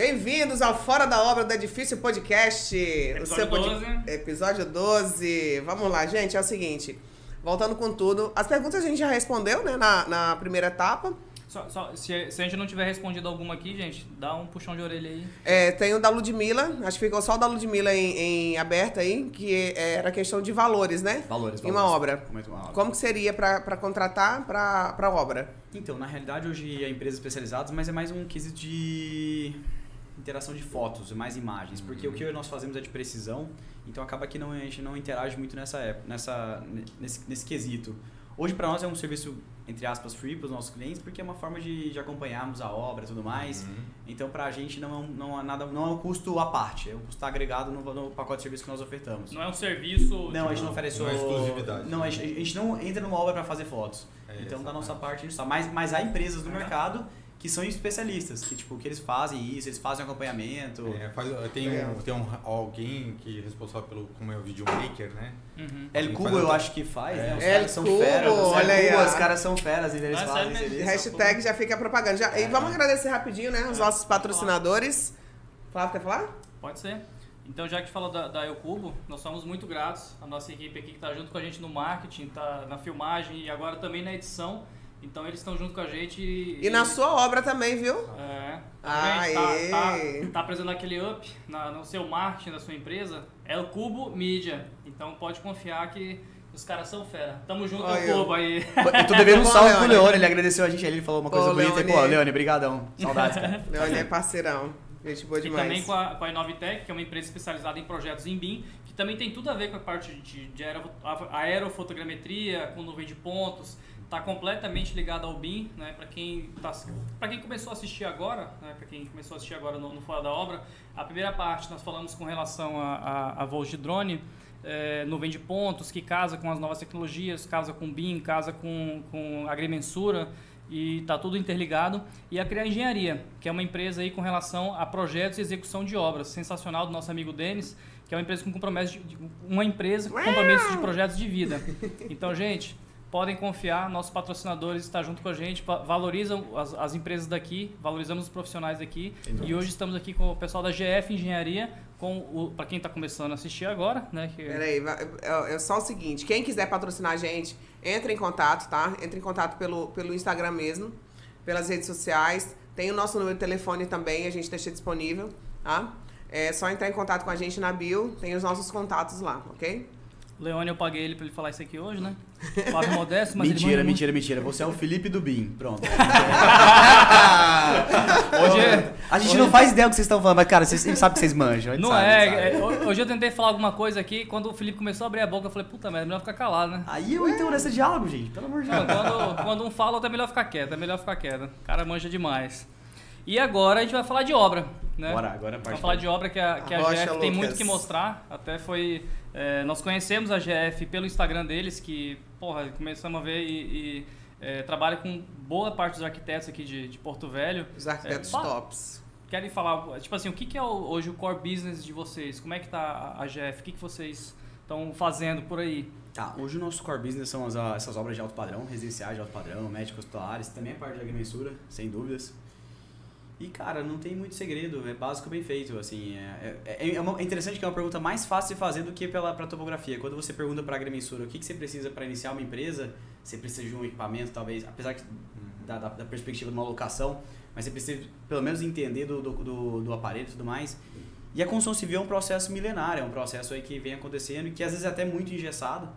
Bem-vindos ao Fora da Obra do Edifício Podcast. Episódio pod- 12. Episódio 12. Vamos lá, gente. É o seguinte. Voltando com tudo. As perguntas a gente já respondeu, né? Na, na primeira etapa. Só, só- se, se a gente não tiver respondido alguma aqui, gente, dá um puxão de orelha aí. É, tem o da Ludmilla. Acho que ficou só o da Ludmilla em, em aberto aí. Que era questão de valores, né? Valores, Em uma valores. obra. Como é que- uma obra. Como que seria para contratar para obra? Então, na realidade, hoje é empresas especializadas, mas é mais um quesito de interação de fotos, mais imagens, porque o que nós fazemos é de precisão, então acaba que não, a gente não interage muito nessa época, nessa, nesse, nesse quesito. Hoje, para nós, é um serviço, entre aspas, free para os nossos clientes, porque é uma forma de, de acompanharmos a obra e tudo mais. Então, para a gente, não é, um, não, é nada, não é um custo à parte, é um custo agregado no, no pacote de serviço que nós ofertamos. Não é um serviço. Não, a gente tipo, não oferece não é exclusividade. Não, a gente, a gente não entra numa obra para fazer fotos. É, então, da nossa parte, a gente sabe. Mas, mas há empresas no mercado que são especialistas, que tipo, que eles fazem isso, eles fazem acompanhamento. É, faz- tem Legal. um, tem um, alguém que é responsável pelo como é o videomaker, né? Uhum. El Cubo eu acho que faz, né? Os El caras são Cubo, feras. Os olha aí, El Cubo, ó. os caras são feras e eles Ah, fazem mesmo? isso. Hashtag já fica a propaganda. Já, e vamos agradecer rapidinho, né? Os nossos patrocinadores. Flávio, quer falar? Pode ser. Então, já que falou da, da El Cubo, nós somos muito gratos. A nossa equipe aqui que está junto com a gente no marketing, tá na filmagem e agora também na edição. Então, eles estão junto com a gente. E na sua obra também, viu? É. Aê! Gente, tá, tá, tá apresentando aquele up na, no seu marketing da sua empresa. É o Cubo Mídia. Então, pode confiar que os caras são fera. Tamo junto, Olha. Cubo aí. Eu tô devendo um salve pro Leone. Leone, ele agradeceu a gente ali, ele falou uma coisa bonita. E, pô, Leone. Leone, brigadão. Saudades, cara. Leone é parceirão. Gente boa E demais. também com a, com a Inovitec, que é uma empresa especializada em projetos em BIM, que também tem tudo a ver com a parte de, de aerofotogrametria, com nuvem de pontos. Está completamente ligado ao BIM, né? Para quem, tá, pra quem começou a assistir agora, né? para quem começou a assistir agora no, no Fora da Obra, a primeira parte nós falamos com relação a, a, a voos de drone, é, nuvem de pontos, que casa com as novas tecnologias, casa com BIM, casa com, com agrimensura e está tudo interligado. E a Criar Engenharia, que é uma empresa aí com relação a projetos e execução de obras, sensacional do nosso amigo Denis, que é uma empresa com compromisso de- uma empresa com compromisso de projetos de vida. Então, gente, podem confiar, nossos patrocinadores estão junto com a gente, va- valorizam as, as empresas daqui, valorizamos os profissionais daqui. E hoje estamos aqui com o pessoal da GF Engenharia, com o para quem está começando a assistir agora, né? Que, Peraí, vai- é, é só o seguinte: quem quiser patrocinar a gente, entre em contato, tá? Entre em contato pelo, pelo Instagram mesmo, pelas redes sociais. Tem o nosso número de telefone também, a gente deixa disponível, tá? É só entrar em contato com a gente na bio, tem os nossos contatos lá, ok? Leone, eu paguei ele para ele falar isso aqui hoje, né? Flávio Modesto, mas ele mentira, manda muito. mentira, mentira. Você é o Felipe do BIM. Pronto. Hoje é- A gente não faz ideia do que vocês estão falando, mas, cara, vocês, a gente sabe que vocês manjam. a Não sabe, a é, é, ho- Hoje eu tentei falar alguma coisa aqui, quando o Felipe começou a abrir a boca, eu falei, puta merda, é melhor ficar calado, né? Aí eu entro nesse diálogo, gente. Pelo amor de Deus. quando, quando um fala, outro é melhor ficar quieto, é melhor ficar quieto. O cara manja demais. E agora a gente vai falar de obra, né? Bora, agora a parte Vamos falar de obra que a, que a Arrocha, GF tem Lucas. muito que mostrar. Até foi. É, nós conhecemos a GF pelo Instagram deles, que, porra, começamos a ver e, e, é, trabalha com boa parte dos arquitetos aqui de, de Porto Velho. Os arquitetos É, tops. Querem falar, tipo assim, o que, que é hoje o core business de vocês? Como é que tá a, a GF? O que, que vocês estão fazendo por aí? Tá, hoje o nosso core business são as, essas obras de alto padrão, residenciais de alto padrão, médicos hospitalares, também é parte de agrimensura, sem dúvidas. E, cara, não tem muito segredo, é básico bem feito, assim, é, é, é, uma- é interessante que é uma pergunta mais fácil de fazer do que pela pra topografia. Quando você pergunta para agrimensura o que, que você precisa para iniciar uma empresa, você precisa de um equipamento, talvez, apesar que da, da, da perspectiva de uma locação, mas você precisa pelo menos entender do, do, do, do aparelho e tudo mais. E a construção civil é um processo milenar, é um processo aí que vem acontecendo e que às vezes é até muito engessado.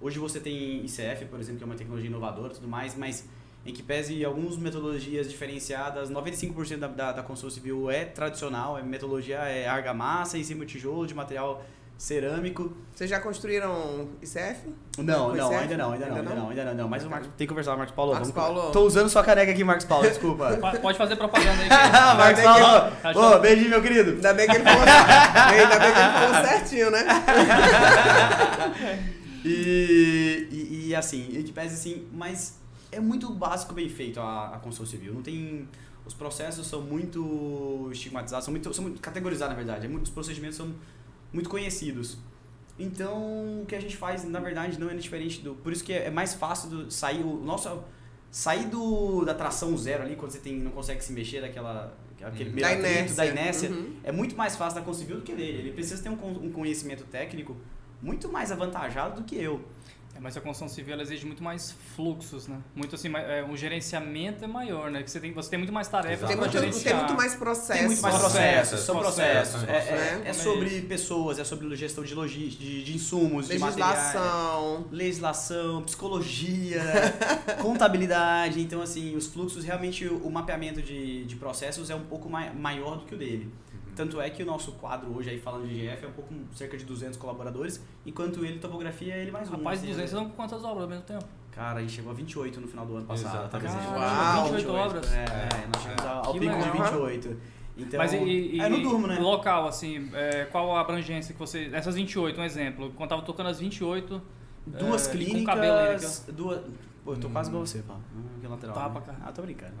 Hoje você tem ICF, por exemplo, que é uma tecnologia inovadora e tudo mais, mas em que pese algumas metodologias diferenciadas, 95% da, da, da construção civil é tradicional, é metodologia é argamassa em cima de tijolo, de material cerâmico. Vocês já construíram ICF? Não, Com não, ICF? ainda não, ainda não, Ainda ainda não? não, ainda não, não. Mas o Marcos, tem que conversar, Marcos Paulo. Marcos vamos- Paulo. Tô usando sua caneca aqui, Marcos Paulo, desculpa. Po- Pode fazer propaganda aí. Ah, Marcos que- Paulo, Tá ô, beijinho, meu querido. Ainda bem que ele falou, ainda bem que ele falou certinho, né? E, e, e, assim, e que pese assim, mas é muito básico bem feito a, a construção civil. Não tem. Os processos são muito estigmatizados, são muito, são muito categorizados, na verdade. É muito- os procedimentos são muito conhecidos. Então, o que a gente faz, na verdade, não é diferente do. Por isso que é, é mais fácil do, sair o nosso. Sair do, da tração zero ali, quando você tem, não consegue se mexer daquela. que aquele Da atrito, inércia. da inércia, Uhum. é muito mais fácil da Concivil do que dele. Ele precisa ter um, um conhecimento técnico muito mais avantajado do que eu. É, mas a construção civil ela exige muito mais fluxos, né? Muito assim, é, o gerenciamento é maior, né? Que você tem, você tem muito mais tarefas Tem muito, gerenciar. tem muito mais processo. Tem muito mais Processos, processos, são processos, processos. É, é- né? é sobre pessoas, é sobre gestão de logística, de, de insumos, de materiais. Legislação. legislação, psicologia, contabilidade. Então, assim, os fluxos, realmente, o, o mapeamento de, de processos é um pouco mai, maior do que o dele. Tanto é que o nosso quadro hoje, aí falando de GF, é um pouco cerca de 200 colaboradores, enquanto ele, topografia, é ele mais um. Rapaz, assim, 200 né? são quantas obras ao mesmo tempo? Cara, a gente chegou a 28 no final do ano passado. tá Exatamente. presente. Uau! 28 obras. É, é, nós chegamos ao, ao Que pico de legal. 28. Então, Mas e, e, é no durmo, né? local, assim, é, qual a abrangência que você... Essas 28, um exemplo. Quando tava tocando as 28, Duas é, com clínicas, que duas... Pô, eu tô quase igual você, pá. Hum, que lateral. Tapa, né? cara. Ah, tô brincando.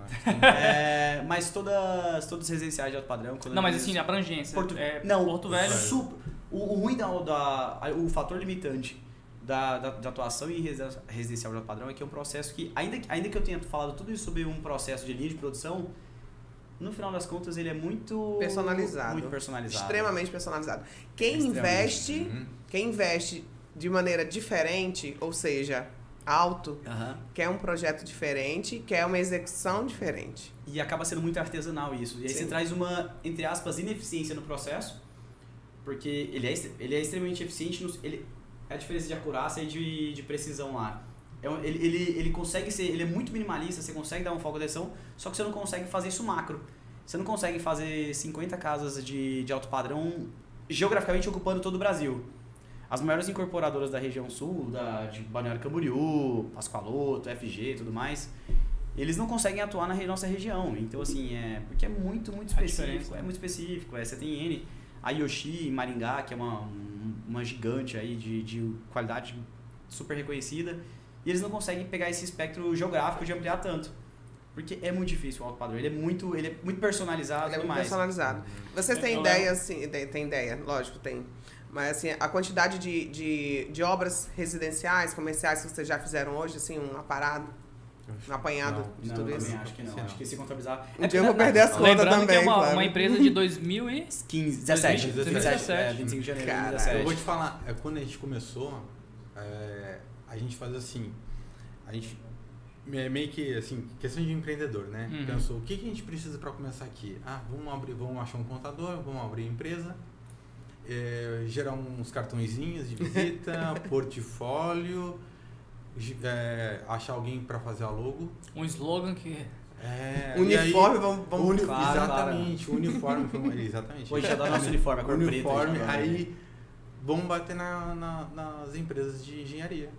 É, mas todas, todas residenciais de alto padrão. quando Não, mas assim, a abrangência. Porto, é, não, Porto Velho. sup- o, o ruim da, da. O fator limitante da, da, da atuação em resi- residencial de alto padrão é que é um processo que, ainda, que- ainda que eu tenha falado tudo isso sobre um processo de linha de produção, no final das contas ele é muito. Personalizado. Muito personalizado. Extremamente personalizado. Quem Extremamente. investe, Uhum. quem investe de maneira diferente, ou seja, alto, Aham. quer um projeto diferente, quer uma execução diferente. E acaba sendo muito artesanal isso. E aí Sim. você traz uma, entre aspas, ineficiência no processo, porque ele é, ele é extremamente eficiente, no, ele, a diferença de acurácia e de, de precisão lá. É um- ele, ele, ele consegue ser, ele é muito minimalista, você consegue dar um foco de atenção, só que você não consegue fazer isso macro. Você não consegue fazer 50 casas de, de alto padrão geograficamente ocupando todo o Brasil. As maiores incorporadoras da região sul, da, de Balneário Camboriú, Pascoaloto, FG e tudo mais, eles não conseguem atuar na re- nossa região. Então, assim, é. Porque é muito, muito específico. É muito específico. É, você tem N. A Yoshi em Maringá, que é uma, um- uma gigante aí de, de qualidade super reconhecida. E eles não conseguem pegar esse espectro geográfico de ampliar tanto. Porque é muito difícil o alto padrão. Ele é muito, ele é muito personalizado Ele é e tudo muito mais. personalizado. Vocês têm Eu ideia, assim, tem ideia, lógico, tem. Mas assim, a quantidade de, de, de obras residenciais, comerciais que vocês já fizeram hoje, assim, um aparado, um apanhado Não. de Não, tudo eu isso. acho que não. Sim, Acho não. que se contabilizar. Um dia eu vou perder as contas Lembrando também, que é uma, Flávio. uma empresa de 2000 e... 15, 17. 2017. É, 25 de janeiro de Cara, 2017. Eu vou te falar, é, quando a gente começou, é, a gente faz assim, a gente é meio que assim, questão de empreendedor, né? Uhum. Pensou, o que, que a gente precisa para começar aqui? Ah, vamos abrir, vamos achar um contador, vamos abrir empresa, é, gerar uns cartõezinhos de visita, portfólio, é, achar alguém para fazer a logo. Um slogan que... É, Uniforme, aí- vamos, vamos Uni- Claro, exatamente, o uniforme foi uma- exatamente. A gente adora nosso uniforme, a cor preta. uniforme, gente adora. aí vamos bater na, na- nas empresas de engenharia.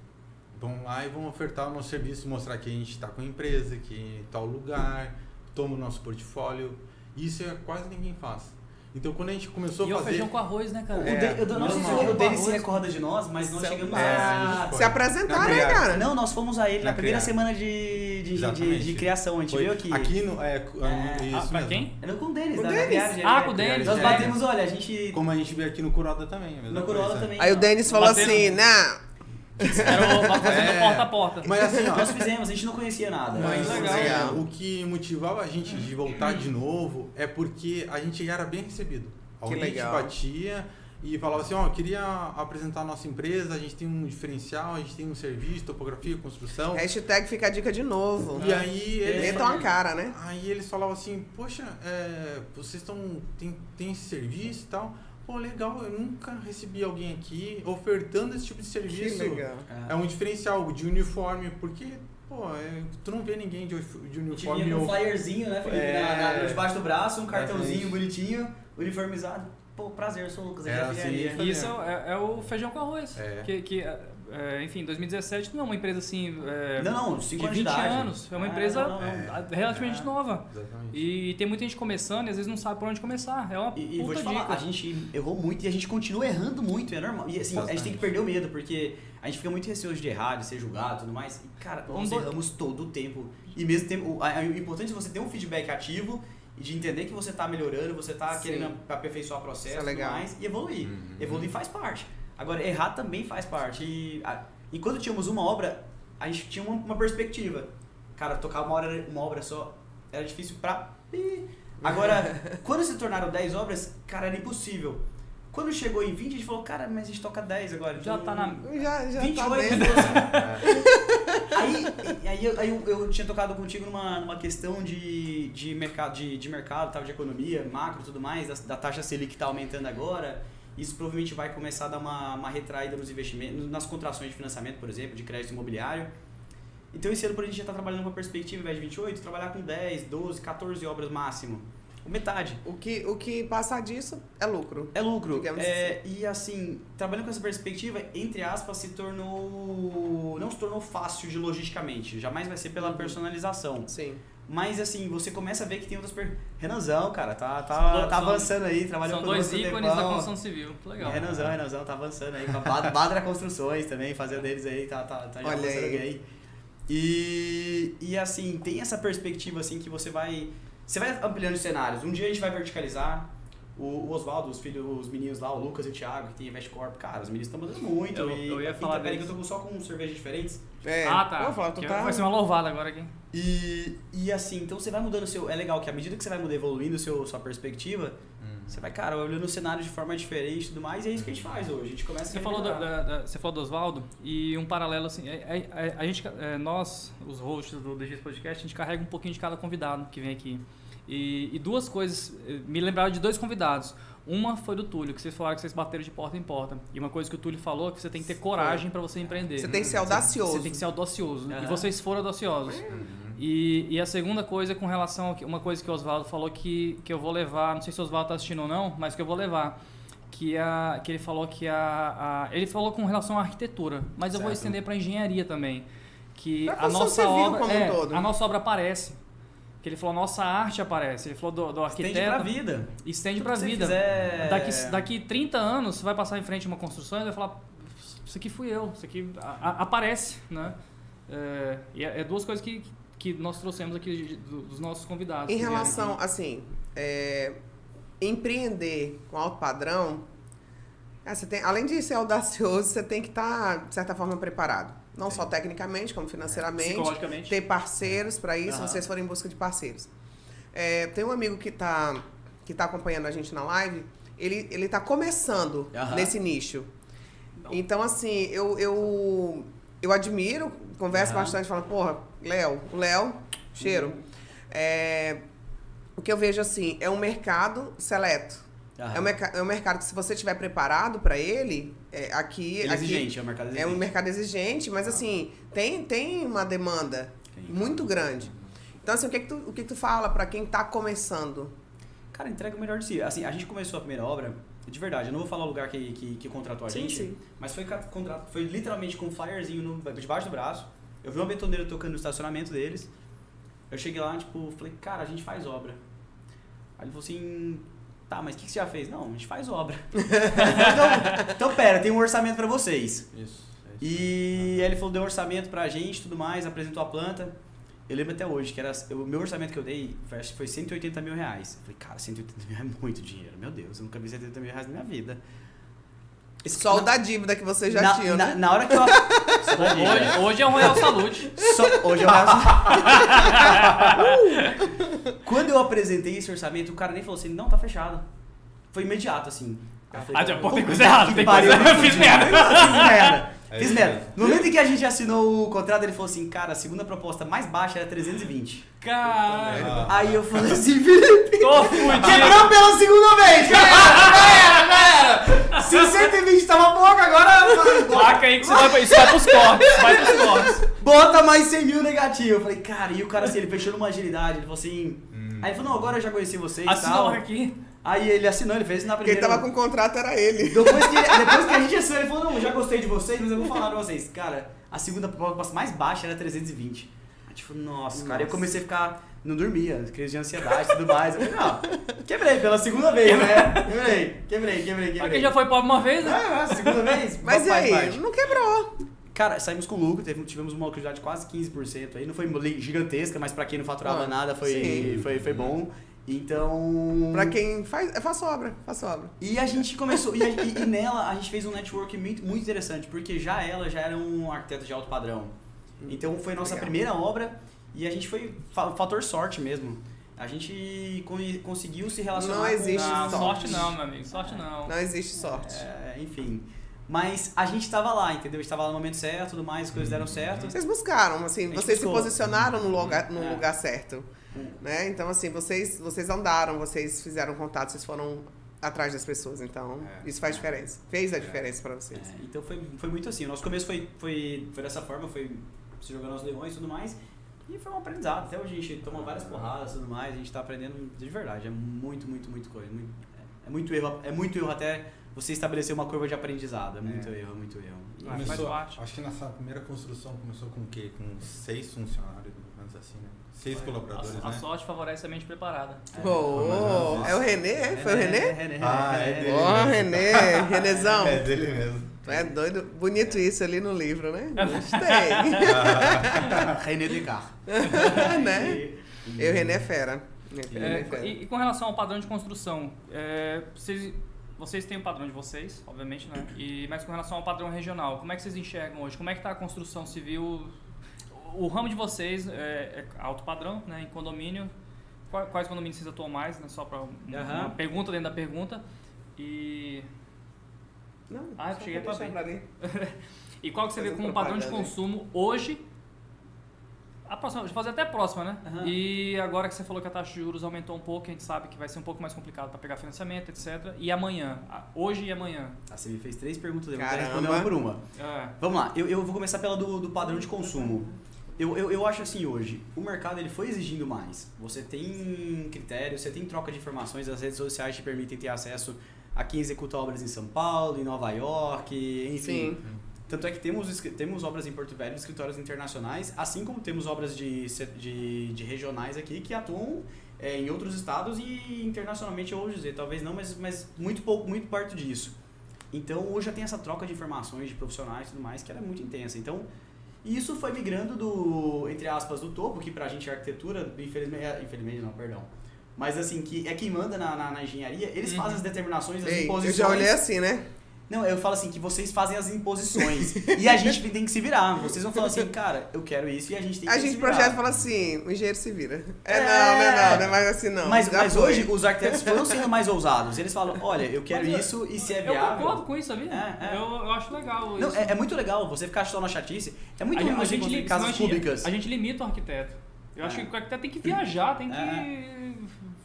Vão lá e vão ofertar o nosso serviço, mostrar que a gente está com empresa, que tal lugar, toma o nosso portfólio. Isso é quase ninguém faz. Então quando a gente começou E a o fazer. feijão com arroz, né, cara? O É, de- eu não sei se normal. o Denis se recorda de nós, mas nós é chegamos É, a se apresentar, Na né, cara? Não, nós fomos a ele na, Na primeira criar. semana de, de, de, de criação. A gente Foi veio aqui. Aqui no. É, É, isso Ah, pra mesmo. quem? Era com o Denis, Com o Denis? Viagem, Ah, né? com o Denis, Nós é. batemos, olha, a gente... Como a gente veio aqui no Corolla também. é No Corolla coisa. também. Aí o. Denis falou assim, não, Era o fazendo É. porta a porta. Mas assim, ó. Nós fizemos, a gente não conhecia nada. Mas legal. é, Legal. o que motivava a gente de voltar de novo é porque a gente já era bem recebido. Alguém legal. te batia e falava assim, ó, eu queria apresentar a nossa empresa, a gente tem um diferencial, a gente tem um serviço, topografia, construção. hashtag fica a dica de novo. E aí eles, Metam a cara, né? aí eles falavam assim, poxa, é, vocês estão. Tem, tem esse serviço e tal. Pô, legal, eu nunca recebi alguém aqui ofertando esse tipo de Que serviço. legal. É um diferencial de uniforme, porque, pô, é, tu não vê ninguém de, de uniforme. vinha com um ou- flyerzinho, né, Felipe? É. Na, na, debaixo do braço, um cartãozinho Exatamente. bonitinho, uniformizado. Pô, prazer, eu sou o Lucas, Era da assim. Isso é, é o feijão com arroz. É. Que, que é, enfim, 2017 não é uma empresa assim. É, Não, não, 5 de anos de 20 idade. anos. É uma Ah, empresa não, não, não. É. relativamente É. nova. Exatamente. E tem muita gente começando e às vezes não sabe por onde começar. É uma E, e vou puta te falar, dica. a gente errou muito e a gente continua errando muito, é normal. E assim, a gente tem que perder o medo, porque a gente fica muito receoso de errar, de ser julgado e tudo mais. E, cara, nós Um do- erramos todo o tempo. E mesmo tempo, o, a- o importante é você ter um feedback ativo e de entender que você tá melhorando, você tá Sim. querendo aperfeiçoar o processo é e mais, e evoluir. Uhum. Evoluir faz parte. Agora, errar também faz parte. E a- enquanto tínhamos uma obra, a gente tinha uma, uma perspectiva. Cara, tocar uma, hora, uma obra só era difícil pra. Agora, quando se tornaram 10 obras, cara, era impossível. Quando chegou em 20, a gente falou, cara, mas a gente toca 10 agora. Já então tá na. Já, já 28 tá assim. aí aí, eu, aí eu, eu tinha tocado contigo numa, numa questão de, de, mercado, de, de mercado, tal, de economia, macro e tudo mais, da, da taxa Selic que tá aumentando agora. Isso provavelmente vai começar a dar uma, uma retraída nos investimentos, nas contrações de financiamento, por exemplo, de crédito imobiliário. Então esse ano por a gente já está trabalhando com a perspectiva, ao invés de 28, trabalhar com 10, 12, 14 obras máximo. Metade. O que, o que passar disso é lucro. É lucro. É, e assim, trabalhando com essa perspectiva, entre aspas, se tornou. Não se tornou fácil de logisticamente. Jamais vai ser pela personalização. Sim. Mas assim, você começa a ver que tem outras. Per... Renanzão, cara, tá, São tá, dois- tá são- avançando aí, trabalhando São com dois ícones da construção civil. Que legal. Renanzão, Renanzão tá avançando aí. Badra Construções também, fazendo deles aí, tá, tá, tá já Olha avançando aí. bem. E, e assim, tem essa perspectiva assim que você vai. Você vai ampliando os cenários. Um dia a gente vai verticalizar. O, o Oswaldo, os filhos, os meninos lá, o Lucas e o Thiago, que tem Invest Corp, cara, os meninos estão mandando muito. Eu- e eu ia falar que eu tô só com cervejas diferentes. É. Ah, tá. Vou falar, tu tá... Vai ser uma louvada agora aqui. E, e assim, então você vai mudando o seu. É legal que à medida que você vai mudando, evoluindo o seu, sua perspectiva, você vai, cara, olhando o cenário de forma diferente e tudo mais, e é isso que a gente faz hoje. A gente começa Você a falou, da, da- da- você falou do Oswaldo e um paralelo assim, é- é- é- a, gente, é, nós, os hosts do DGS Podcast, a gente carrega um pouquinho de cada convidado que vem aqui. E, e duas coisas, eh, me lembraram de dois convidados. Uma foi do Túlio, que vocês falaram que vocês bateram de porta em porta. E uma coisa que o Túlio falou é que você tem que ter coragem para você empreender. Você tem que ser audacioso. Você tem que ser audacioso. E Aham. vocês foram audaciosos. E, e a segunda coisa com relação a uma coisa que o Oswaldo falou que, que eu vou levar, não sei se o Oswaldo tá assistindo ou não, mas que eu vou levar. Que, a, que ele falou que a, a- Ele falou com relação à arquitetura, mas eu vou Certo. estender para engenharia também. Que Pra a nossa obra. como um é, todo. A nossa obra aparece. Que ele falou, a nossa arte aparece. Ele falou do, do Estende pra arquiteto. vida. Estende pra vida. fizer- Daqui, daqui 30 anos, você vai passar em frente a uma construção e vai falar: Isso aqui fui eu, isso aqui a- a- aparece, né? É, e é, é duas coisas que, que nós trouxemos aqui dos nossos convidados. Em vieram relação, aqui. assim, é, empreender com alto padrão, ah, você tem, além de ser audacioso, você tem que estar, de certa forma, preparado. Não só tecnicamente, como financeiramente. Psicologicamente. Ter parceiros para isso, Aham. vocês forem em busca de parceiros. É, tem um amigo que está que tá acompanhando a gente na live, ele, ele tá começando Aham. nesse nicho. Então. Então, assim, eu, eu, eu admiro, converso Aham. bastante, falo, porra, Léo, o Léo, cheiro. É, o que eu vejo assim, é um mercado seleto. É, um é um mercado que se você estiver preparado para ele, é, aqui, Ele é aqui exigente, é um mercado exigente. é um mercado exigente, mas assim, tem, tem uma demanda Tem. muito grande. Então, assim, o que, que, tu, o que, que tu fala para quem tá começando? Cara, entrega o melhor de si. Assim, a gente começou a primeira obra, de verdade, eu não vou falar o lugar que, que, que contratou a Sim, gente, sim. mas foi, foi literalmente com um flyerzinho no, debaixo do braço. Eu vi uma betoneira tocando no estacionamento deles. Eu cheguei lá, tipo, falei, cara, a gente faz obra. Aí ele falou assim, tá, mas o que, que você já fez? Não, a gente faz obra. Então, então, pera, tem um orçamento pra vocês. Isso. é isso. E aí ele falou, deu um orçamento pra gente tudo mais, apresentou a planta. Eu lembro até hoje que era o meu orçamento que eu dei foi, acho que foi 180 mil reais. Eu falei, cara, 180 mil é muito dinheiro. Meu Deus, eu nunca vi 180 mil reais na minha vida. Só o na- da dívida que você já na, tinha, na, né? na hora que eu. Hoje, hoje é um Royal Salute. Só- hoje eu Quando eu apresentei esse orçamento, o cara nem falou assim, não, tá fechado. Foi imediato, assim. Eu falei, Ah, já, pô, tem "Puta coisa errada, tem coisa- me eu fiz fudi." merda. Fiz merda. É Fiz merda. No momento em que a gente assinou o contrato, ele falou assim, cara, a segunda proposta mais baixa era 320. Cara, Aí eu falei assim, Felipe, tô fudido. quebrou pela segunda vez! Já era, já era, já era! Se 120 tava pouco, agora Placa aí que você vai, pra- isso vai pros cortes, vai pros cortes. bota mais 100 mil negativo. Eu falei, cara, e o cara assim, ele fechou numa agilidade, ele falou assim... Hum. Aí ele falou, não, agora eu já conheci vocês e tal. aqui. Aí ele assinou, ele fez na Quem primeira... tava com o contrato era ele. Depois que, depois que a gente assinou, ele falou, não, já gostei de vocês, mas eu vou falar pra vocês. Cara, a segunda proposta mais baixa era 320. Aí, tipo, nossa, cara, eu Nossa. comecei a ficar... Não dormia, crise de ansiedade e tudo mais. Eu falei, não, quebrei pela segunda vez, né? Quebrei, quebrei, quebrei, Pra quebrei. quem já foi pobre uma vez, né? Ah, segunda vez? Mas e aí? parte. Não quebrou. Cara, saímos com lucro, teve- tivemos uma lucratividade de quase 15% aí. Não foi gigantesca, mas pra quem não faturava Ah, nada foi, sim. foi, foi bom. Então. Pra quem faz, é faço obra, faço obra. E a gente começou. E, e- e nela a gente fez um network muito, muito interessante, porque já ela já era um arquiteto de alto padrão. Então foi a nossa Legal. primeira obra e a gente foi fa- fator sorte mesmo. A gente con- conseguiu se relacionar Não existe com... Não, sorte. sorte não, meu amigo. Sorte não. Não existe sorte. É, enfim. Mas a gente tava lá, entendeu? A gente tava lá no momento certo, tudo mais, as coisas deram certo. Vocês buscaram, assim, vocês se buscou. posicionaram no lugar, no É. lugar certo. Né? Então, assim, vocês, vocês andaram, vocês fizeram contato, vocês foram atrás das pessoas. Então, É. isso faz diferença. Fez a diferença pra vocês. É, então foi, foi muito assim. O nosso começo foi, foi, foi dessa forma, foi se jogando aos leões e tudo mais. E foi um aprendizado. Até hoje a gente toma várias porradas e tudo mais. A gente tá aprendendo de verdade. É muito, muito, muito coisa. Muito- é, é muito erro. É muito erro até você estabelecer uma curva de aprendizado. É muito erro, é muito erro. E- Ah, faz Começou, acho que nessa primeira construção começou com o quê? Com seis funcionários, assim, né? Seis colaboradores, A, a né? sorte favorece a mente preparada. Oh, é o Renê? é? Foi o Renê? É, René. Ah, é dele. Ó, Renê, Renezão. É dele mesmo. É doido. Bonito isso ali no livro, né? Gostei. René Descartes. né? Eu, Renê é fera. É, é fera. e, e com relação ao padrão de construção, é, vocês, vocês têm o padrão de vocês, obviamente, né? E, mas com relação ao padrão regional, como é que vocês enxergam hoje? Como é que está a construção civil? O, ramo de vocês é, é alto padrão, né? Em condomínio. Qua- Quais condomínios vocês atuam mais, né? Só para uma Aham. pergunta dentro da pergunta. E, Não, Ah, cheguei vou pra bem. pra e qual que você vê como padrão de consumo hoje? A próxima, deixa eu fazer até a próxima, né? Aham. E agora que você falou que a taxa de juros aumentou um pouco, a gente sabe que vai ser um pouco mais complicado para pegar financiamento, etc. E amanhã? Hoje e amanhã? Ah, você me fez três perguntas, eu vou responder uma por uma. É. Vamos lá, eu, eu vou começar pela do, do padrão de consumo. Eu, eu, eu acho assim hoje, o mercado ele foi exigindo mais. Você tem critérios, você tem troca de informações, as redes sociais te permitem ter acesso a quem executa obras em São Paulo, em Nova York, enfim. Sim. Tanto é que temos, temos obras em Porto Velho, escritórios internacionais, assim como temos obras de, de, de regionais aqui que atuam é, em outros estados e internacionalmente, eu vou dizer, talvez não, mas, mas muito pouco, muito perto disso. Então hoje já tem essa troca de informações de profissionais e tudo mais que era muito intensa. Então isso foi migrando do, entre aspas, do topo, que pra gente é arquitetura, infelizmente, é, infelizmente não, perdão. Mas assim, que é quem manda na, na, na engenharia, eles Uhum. fazem as determinações, as Ei, eu imposições. já olhei assim, né? Não, eu falo assim, que vocês fazem as imposições. e a gente tem que se virar. Vocês vão falar assim, cara, eu quero isso e a gente tem que A se gente virar. projeta e fala assim, o engenheiro se vira. É, É. não, não é não, não é mais assim não. Mas, mas foi. hoje os arquitetos foram sendo mais ousados. Eles falam, olha, eu quero Mas eu- isso e se é Eu viável. concordo com isso, sabia? É, é. Eu, eu acho legal Não, isso. é, é muito legal você ficar só na chatice. É muito a, ruim gente- a você gente, li- casas a gente- públicas. A gente limita o arquiteto. Eu acho É. que o arquiteto tem que viajar, tem que É.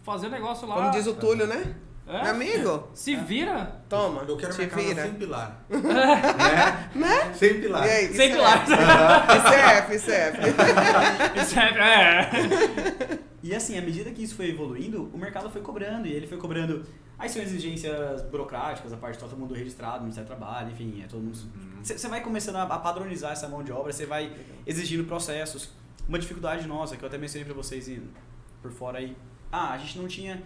fazer o negócio lá. Como diz o Túlio, né? É? Meu amigo, Se vira. toma, Eu quero te minha casa vira. sem pilar. né? né? Sem pilar. E aí, isso Sempre é lá. F. Isso é F, isso é. E assim, à medida que isso foi evoluindo, o mercado foi cobrando. E ele foi cobrando. Aí são exigências burocráticas, a parte de todo mundo registrado, Ministério do Trabalho, enfim, é todo mundo. Você vai começando a padronizar essa mão de obra, você vai exigindo processos. Uma dificuldade nossa, que eu até mencionei pra vocês por fora aí. Ah, a gente não tinha.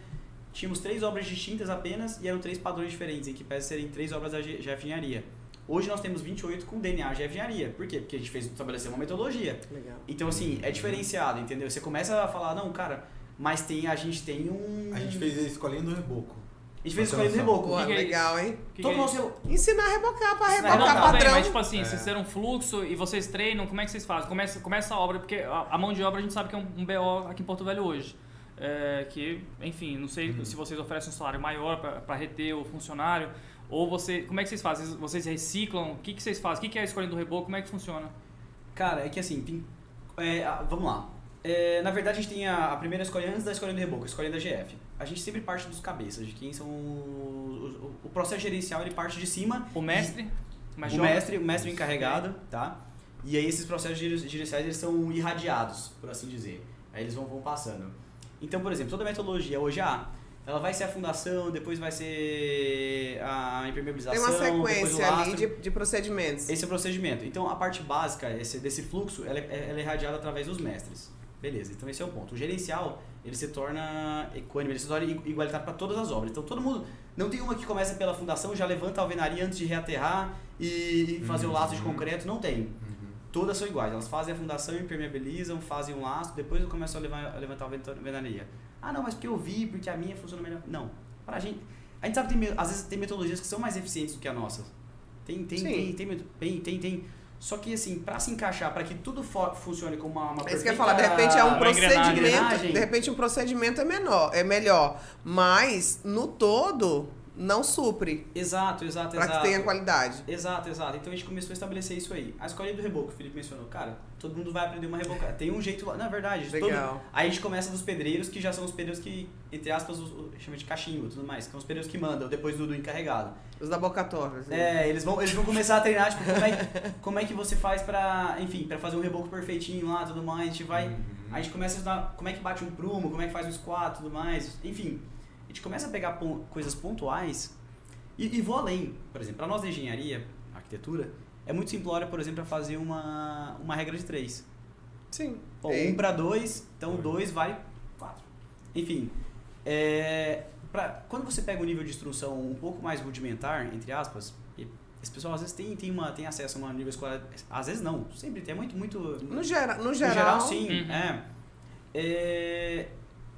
Tínhamos três obras distintas apenas e eram três padrões diferentes, em que pese serem três obras da G- GF Engenharia. Hoje nós temos 28 com DNA GF Engenharia. Por quê? Porque a gente fez estabelecer uma metodologia. Legal. Então, assim, é diferenciado, entendeu? Você começa a falar, não, cara, mas tem, a gente tem um. A gente fez a escolinha do reboco. A gente fez ter escolha do reboco. Pô, que é legal, hein? Que Todo que é nosso. isso? Ensinar a rebocar, pra a rebocar Não, bem, padrão. mas tipo assim, É. vocês terem um fluxo e vocês treinam, como é que vocês fazem? Começa, começa a obra, porque a, a mão de obra a gente sabe que é um, um BO aqui em Porto Velho hoje. É, que, enfim, não sei se vocês oferecem um salário maior para reter o funcionário, ou você. Como é que vocês fazem? Vocês reciclam? O que, que vocês fazem? O que, que é a escolha do reboco? Como é que funciona? Cara, é que assim, tem- é, a- vamos lá. É, na verdade, a gente tem a, a primeira escolha antes da escolha do reboco, a escolha da GF. A gente sempre parte dos cabeças, de quem são. os- O, o processo gerencial ele parte de cima. O mestre? O joga- mestre, o mestre encarregado, tá? E aí esses processos gere- gerenciais eles são irradiados, por assim dizer. Aí eles vão, vão passando. Então, por exemplo, toda a metodologia hoje a ela vai ser a fundação, depois vai ser a Tem impermeabilização, uma depois o sequência ali de, de procedimentos. Esse é o procedimento. Então, a parte básica esse, desse fluxo, ela é, ela é irradiada através dos mestres. Beleza, então esse é o ponto. O gerencial, ele se torna equânime, ele se torna igu- igualitário para todas as obras. Então, todo mundo... Não tem uma que começa pela fundação, já levanta a alvenaria antes de reaterrar e fazer o laço de concreto. Não tem. Todas são iguais. Elas fazem a fundação, impermeabilizam, fazem um laço, depois a, levar, a levantar a venta- alvenaria. Ah, não, mas porque eu vi, porque a minha funciona melhor. Não. Pra gente... A gente sabe que tem, às vezes tem metodologias que são mais eficientes do que a nossa. Tem, tem, tem, tem, tem, tem, tem Só que, assim, pra se encaixar, pra que tudo funcione como uma, uma É isso que eu ia perfeita falar, de repente é um procedimento, engrenagem. de repente um procedimento é menor, é melhor, mas no todo não supre Exato, exato, para que exato. tenha qualidade. Exato, exato. Então a gente começou a estabelecer isso aí. A escolinha do reboco, o Felipe mencionou. Cara, todo mundo vai aprender uma reboca. Tem um jeito lá. Na verdade, todo... Legal. aí a gente começa dos pedreiros, que já são os pedreiros que, entre aspas, os, chama de cachimbo e tudo mais, que são os pedreiros que mandam depois do, do encarregado. Os da boca torta. assim. É, eles vão, eles vão começar a treinar, tipo, como é, como é que você faz pra, enfim, pra fazer um reboco perfeitinho lá, tudo mais. A gente vai, Uhum. a gente começa a estudar como é que bate um prumo, como é que faz um squat, tudo mais. Enfim, gente começa a pegar pon- coisas pontuais e, e vou além. Por exemplo, pra nós da engenharia, arquitetura, é muito simplório, por exemplo, a fazer uma, uma regra de três. Sim. Bom, um para dois, então dois vale quatro. Enfim, é, pra, quando você pega um nível de instrução um pouco mais rudimentar, entre aspas, e esse pessoal às vezes tem, tem, uma, tem acesso a uma nível escolar, às vezes não, sempre tem, é muito, muito... No, gera, no no geral, geral, sim, Uhum. é. é.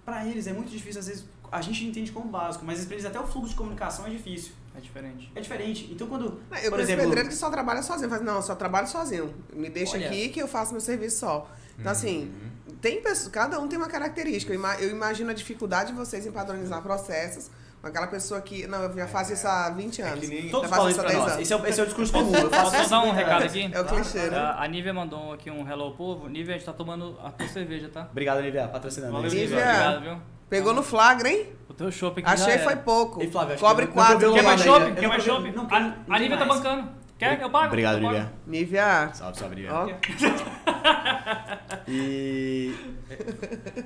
Pra eles é muito difícil, às vezes, a gente entende como básico, mas eles até o fluxo de comunicação é difícil. É diferente. É diferente. Então quando, Eu por conheço exemplo... pedreiro que só trabalha sozinho. Faz, não, eu só trabalho sozinho. Me deixa Olha. aqui que eu faço meu serviço só. Então, assim, Uhum. tem pessoas, cada um tem uma característica. Eu ima- Eu imagino a dificuldade de vocês em padronizar processos com aquela pessoa que, não, eu já faço isso há 20 É anos. que nem- Todos Já falam faço isso pra 10 nós. anos. Esse é, o- esse é o discurso comum. Eu faço Posso dar um recado aqui? É o clichê, né? A a Nívia mandou aqui um hello ao povo. Nívia, a gente tá tomando a tua cerveja, tá? Obrigado, Nivea, patrocinando. Valeu, Nívia. Nívia. Obrigado, viu? Pegou no flagra, hein? O teu shopping aqui Achei já foi era. pouco. E Flávio, acho Cobre que eu quatro. Quer mais shopping? Eu Quer mais não, A, não a tem Nívia tá mais. bancando. Quer? Eu pago. Obrigado, eu pago. Nívia. Nívia. Salve, salve, Nívia. Ó. E.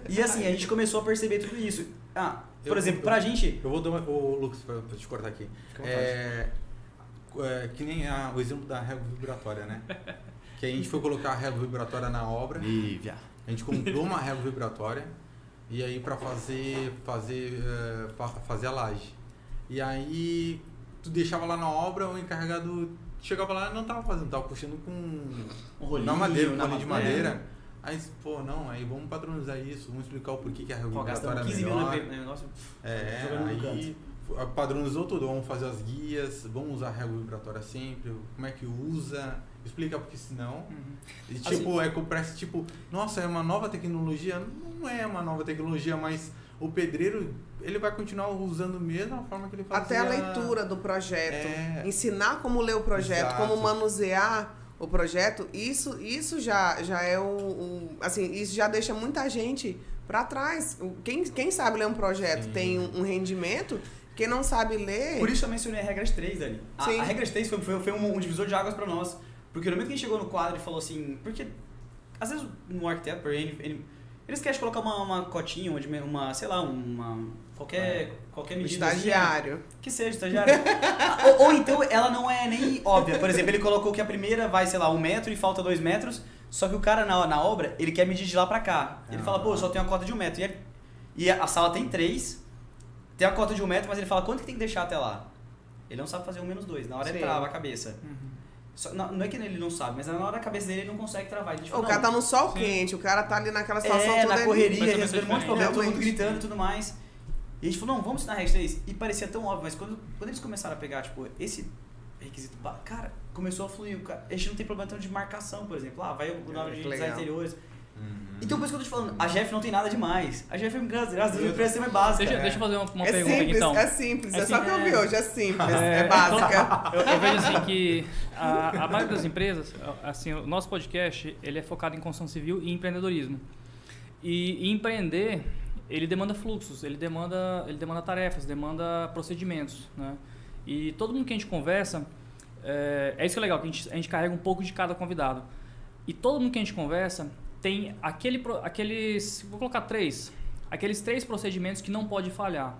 E assim, a gente começou a perceber tudo isso. Ah, por Eu- exemplo, eu- pra gente. Eu vou dar uma, ô, Lucas, pra, pra te cortar aqui. Fica à vontade. É, é, que nem a- o exemplo da régua vibratória, né? Que a gente foi colocar a régua vibratória na obra, Nívia. a gente comprou uma régua vibratória e aí pra fazer fazer fa- fazer a laje. E aí tu deixava lá na obra, o encarregado chegava lá e não tava fazendo, tava puxando com Um rolinho. na madeira, um rolinho de madeira. madeira. Aí, pô, não, aí vamos padronizar isso, vamos explicar o porquê que a régua Pô, vibratória gastamos é 15 mil melhor. no negócio. É, aí padronizou tudo, vamos fazer as guias, vamos usar a régua vibratória sempre, como é que usa, explica porque senão. Uhum. E, tipo, é que parece tipo, nossa, é uma nova tecnologia. Não é uma nova tecnologia, mas o pedreiro ele vai continuar usando a mesma forma que ele fazia. Até a leitura do projeto. É. Ensinar como ler o projeto, Exato. como manusear o projeto, isso, isso já, já é um, um- Assim, isso já deixa muita gente para trás. Quem, quem sabe ler um projeto Sim. tem um, um rendimento, quem não sabe ler. Por isso eu mencionei a regra de 3, Dani. A, Sim. a regra de 3 foi, foi, foi um, um divisor de águas pra nós. Porque no momento que a gente chegou no quadro e falou assim. Porque às vezes no arquiteto, ele, ele- eles querem colocar uma, uma cotinha, uma, uma, sei lá, uma. Qualquer, qualquer o medida. assim, estagiário. Que seja estagiário. Ou, ou então ela não é nem óbvia. Por exemplo, ele colocou que a primeira vai, sei lá, um metro e falta dois metros. Só que o cara na, na obra, ele quer medir de lá pra cá. Ele Ah. fala, pô, eu só tenho a cota de um metro. E, ele- e a, a sala tem três, tem a cota de um metro, mas ele fala, quanto que tem que deixar até lá? Ele não sabe fazer um menos dois. Na hora Sim. ele trava a cabeça. Uhum. Só- não, não é que ele não sabe, mas na hora da cabeça dele ele não consegue travar. Ele, tipo, O cara tá no sol Sim. quente, o cara tá ali naquela situação é, toda. na ele- correria, resolvendo um monte de problema, todo mundo gritando e tudo mais. E a gente falou, não, vamos ensinar a regra 3. E parecia tão óbvio, mas quando, quando eles começaram a pegar, tipo, esse requisito, cara, começou a fluir. cara- A gente não tem problema tanto de marcação, por exemplo. Ah, vai o nome que de design interiores. Uhum. Então, por isso que eu tô te falando, a Jeff não tem nada demais. A Jeff, graças a Deus, empresa mais básica. Deixa, né? deixa eu fazer uma, uma é pergunta simples, então. é simples. É, É só o que eu vi hoje, é simples, É, é, básica. Eu, eu vejo assim que a, a maioria das empresas, assim, o nosso podcast, ele é focado em construção civil e empreendedorismo. E, e empreender, ele demanda fluxos, ele demanda, ele demanda tarefas, demanda procedimentos, né? E todo mundo que a gente conversa, é, é isso que é legal, que a gente, a gente carrega um pouco de cada convidado. E todo mundo que a gente conversa tem aquele, aqueles, vou colocar três, aqueles três procedimentos que não pode falhar.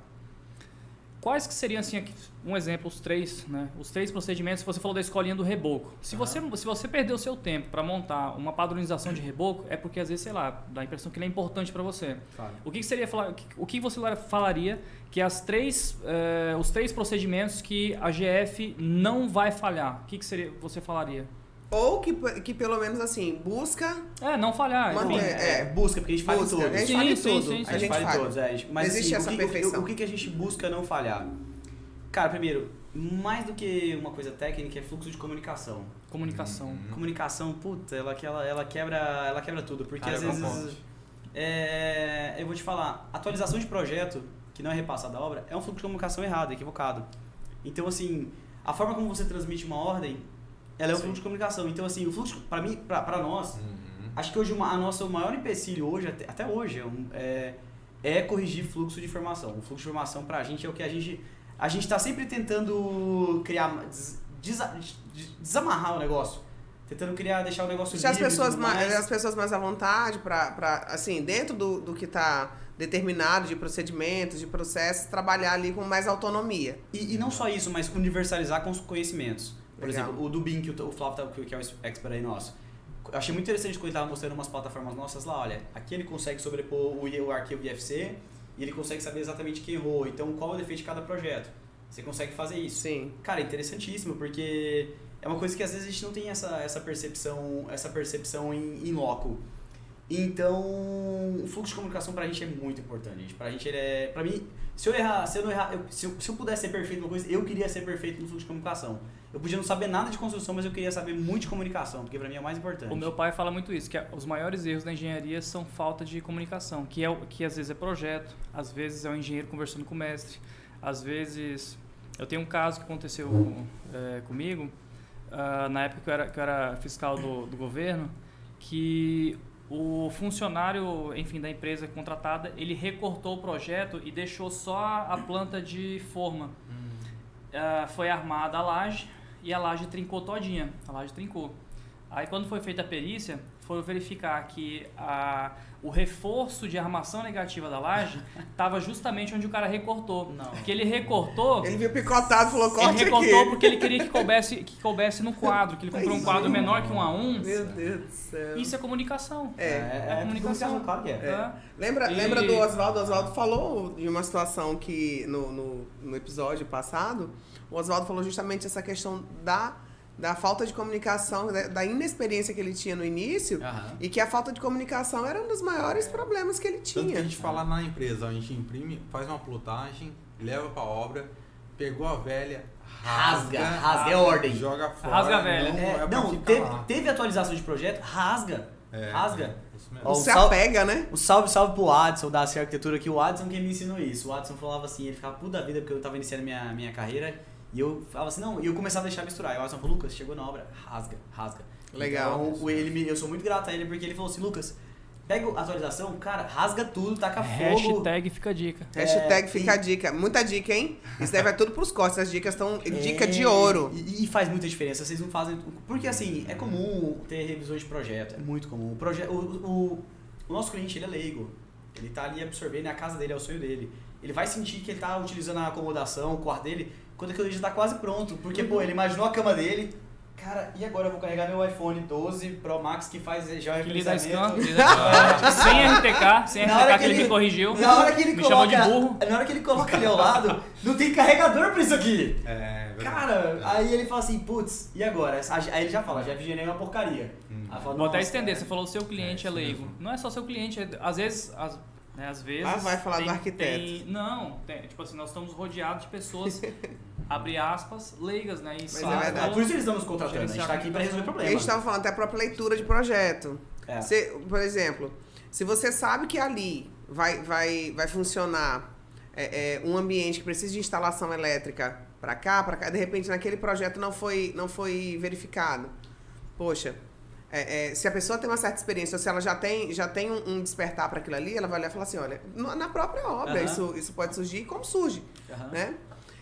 Quais que seriam, assim, um exemplo, os três, né? Os três procedimentos, você falou da escolinha do reboco. Se, você, se você perder o seu tempo para montar uma padronização de reboco, é porque às vezes, sei lá, dá a impressão que ele é importante para você. Claro. O que, que seria o que você falaria que as três, eh, os três procedimentos que a GF não vai falhar? O que, que seria, você falaria? Ou que, que pelo menos assim, busca. É, não falhar. Manter, enfim. é. É, busca, porque a gente fala em Busca, todos. a gente Sim, fala em sim, tudo. sim, sim. A gente em fala. todos, é. Mas Não existe assim, essa o que, o- perfeição. O, que, que a gente busca não falhar? Cara, primeiro, mais do que uma coisa técnica, é fluxo de comunicação. Comunicação. Uhum. Comunicação, puta, ela, ela, ela, quebra, ela quebra tudo. Porque Cara, às vezes. É, eu vou te falar, atualização de projeto, que não é repassada a obra, é um fluxo de comunicação errado, equivocado. Então, assim, a forma como você transmite uma ordem, ela é um Sim. fluxo de comunicação. Então, assim, o fluxo, pra mim, pra, pra nós, Uhum. acho que hoje uma, a nossa o maior empecilho hoje, até, até hoje, é, um- é, é corrigir fluxo de informação. O fluxo de informação pra gente é o que a gente. A gente tá sempre tentando criar. des- des- desamarrar o negócio. Tentando criar, deixar o negócio Deixar as livre e pessoas, mais, mais. as pessoas mais à vontade para, assim, dentro do, do que está determinado de procedimentos, de processos, trabalhar ali com mais autonomia. E, e não só isso, mas universalizar com os conhecimentos. Por Legal. exemplo, o do BIM, que o, Flávio, tá, que é o expert aí nosso. Eu achei muito interessante quando ele estava mostrando umas plataformas nossas lá. Olha, aqui ele consegue sobrepor o, arquivo IFC e ele consegue saber exatamente quem errou. Então, qual é o defeito de cada projeto. Você consegue fazer isso. Sim. Cara, é interessantíssimo, porque é uma coisa que às vezes a gente não tem essa, essa percepção, essa percepção em, em loco. Então, o fluxo de comunicação pra gente é muito importante, gente. Pra gente ele é. Pra mim, se eu errar, se eu não errar, eu- se, eu, se eu pudesse ser perfeito numa coisa, eu queria ser perfeito no fluxo de comunicação. Eu podia não saber nada de construção, mas eu queria saber muito de comunicação, porque pra mim é o mais importante. O meu pai fala muito isso, que os maiores erros da engenharia são falta de comunicação, que, é, o- que às vezes é projeto, às vezes é o engenheiro conversando com o mestre, às vezes... Eu tenho um caso que aconteceu é, comigo, ah, na época que eu era, que eu era fiscal do, do governo, que o funcionário, enfim, da empresa contratada, ele recortou o projeto e deixou só a planta de forma. Ah, foi armada a laje e a laje trincou todinha. A laje trincou. Aí quando foi feita a perícia, foram verificar que a, o reforço de armação negativa da laje estava justamente onde o cara recortou. Não. Porque ele recortou, Ele viu picotado e falou, ele corte recortou aqui. porque ele queria que coubesse, que coubesse no quadro, que ele comprou um quadro menor que um a um. Meu Deus do céu. Isso é comunicação. É. é, comunicação. claro que é. tá? Lembra, E- lembra do Oswaldo? O Oswaldo falou de uma situação que no, no, no episódio passado, o Oswaldo falou justamente essa questão da, da falta de comunicação, da, da inexperiência que ele tinha no início, Aham. e que a falta de comunicação era um dos maiores problemas que ele Tanto que a tinha. gente fala na empresa, a gente imprime, faz uma plotagem, leva pra obra, pegou a velha, Rasga, rasga, rasga, é ordem. Joga fora. Rasga a velha. Não, É, é não, teve, teve atualização de projeto, rasga. É, rasga. é, isso mesmo. Ó, Não o se sal- apega, né? O salve, salve pro Adson da C Arquitetura, que o Adson que me ensinou isso. O Adson falava assim, ele ficava puto da vida porque eu tava iniciando minha, minha carreira. E eu falava assim, não, e eu começava a deixar misturar. E o Adson falou, Lucas, chegou na obra, rasga, rasga. Legal. Então, o- ele me, eu sou muito grato a ele porque ele falou assim, Lucas, pega a atualização, cara, rasga tudo, taca fogo. Hashtag fica a dica. Hashtag É, fica e- a dica. Muita dica, hein? Isso daí vai tudo pros cortes. As dicas estão. Dica É, de ouro. E, e faz muita diferença. Vocês não fazem. Porque assim, é comum ter revisões de projeto. É muito comum. O, proje o, o, o nosso cliente ele é leigo. Ele tá ali absorvendo, é a casa dele, é o sonho dele. Ele vai sentir que ele tá utilizando a acomodação, o quarto dele, quando aquilo já tá quase pronto. Porque, pô, ele imaginou a cama dele. Cara, e agora eu vou carregar meu iPhone 12 Pro Max que faz já o Que lida scan, lida sem RTK, sem Na RTK que que ele me corrigiu. Na hora que ele me coloca, chamou de burro. Na hora que ele coloca ali ao lado, não tem carregador pra isso aqui. É, verdade. Cara, aí ele fala assim, putz, e agora? Aí ele já fala, já FGNA é uma porcaria. Hum. Fala, Vou até "Nossa, estender, cara." você falou o seu cliente É, é, leigo. mesmo. Não é só seu cliente, é- às vezes. Às, né, às vezes Ah, vai falar do arquiteto. tem- não, tem- tipo assim, nós estamos rodeados de pessoas, abre aspas, leigas, né? E Mas é verdade. Por isso eles estão nos contratando, a gente tá aqui pra resolver A problema. gente estava falando até a própria leitura de projeto. É. Você, por exemplo, se você sabe que ali vai, vai, vai funcionar é, é, um ambiente que precisa de instalação elétrica para cá, para cá, de repente naquele projeto não foi, não foi verificado. Poxa, é, é, se a pessoa tem uma certa experiência, ou se ela já tem, já tem um, um despertar para aquilo ali, ela vai olhar e falar assim, olha, na própria obra Aham. isso, isso pode surgir, como surge, Aham. né?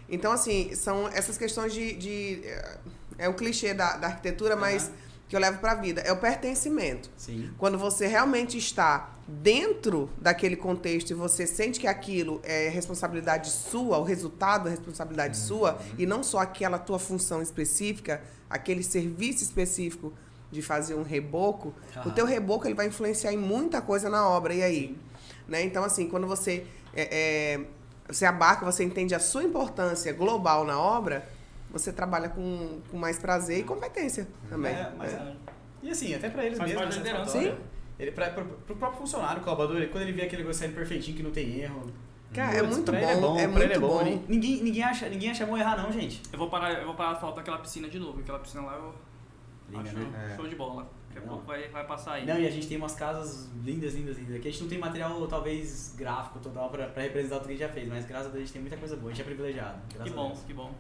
Então, assim, são essas questões de... de é, é um clichê da, da arquitetura, mas Aham. que eu levo para a vida. É o pertencimento. Sim. Quando você realmente está dentro daquele contexto e você sente que aquilo é responsabilidade sua, o resultado é responsabilidade sua, e não só aquela tua função específica, aquele serviço específico de fazer um reboco, o teu reboco ele vai influenciar em muita coisa na obra. E aí? Né? Então, assim, quando você, é, é, você abarca, você entende a sua importância global na obra, você trabalha com, com mais prazer e competência também. É, mas, né? E assim, até pra eles mesmos. é liderança. satisfatório. Ele, pra, pro, pro próprio funcionário, o colaborador, ele- quando ele vê aquele negócio saindo perfeitinho, que não tem erro, Cara, é muito pra bom, é, pra ele muito bom. Ni- Ninguém, ninguém, acha, ninguém acha bom errar, não, gente. Eu vou parar, eu vou parar de falar daquela piscina de novo. Aquela piscina lá eu Liga, acho né? É. show de bola. Daqui a pouco vai, vai passar aí. Não, e a gente tem umas casas lindas, lindas, lindas. Aqui a gente não tem material, talvez, gráfico total pra, pra representar tudo que a gente já fez, mas graças a Deus a gente tem muita coisa boa, a gente é privilegiado. Que bom, que bom.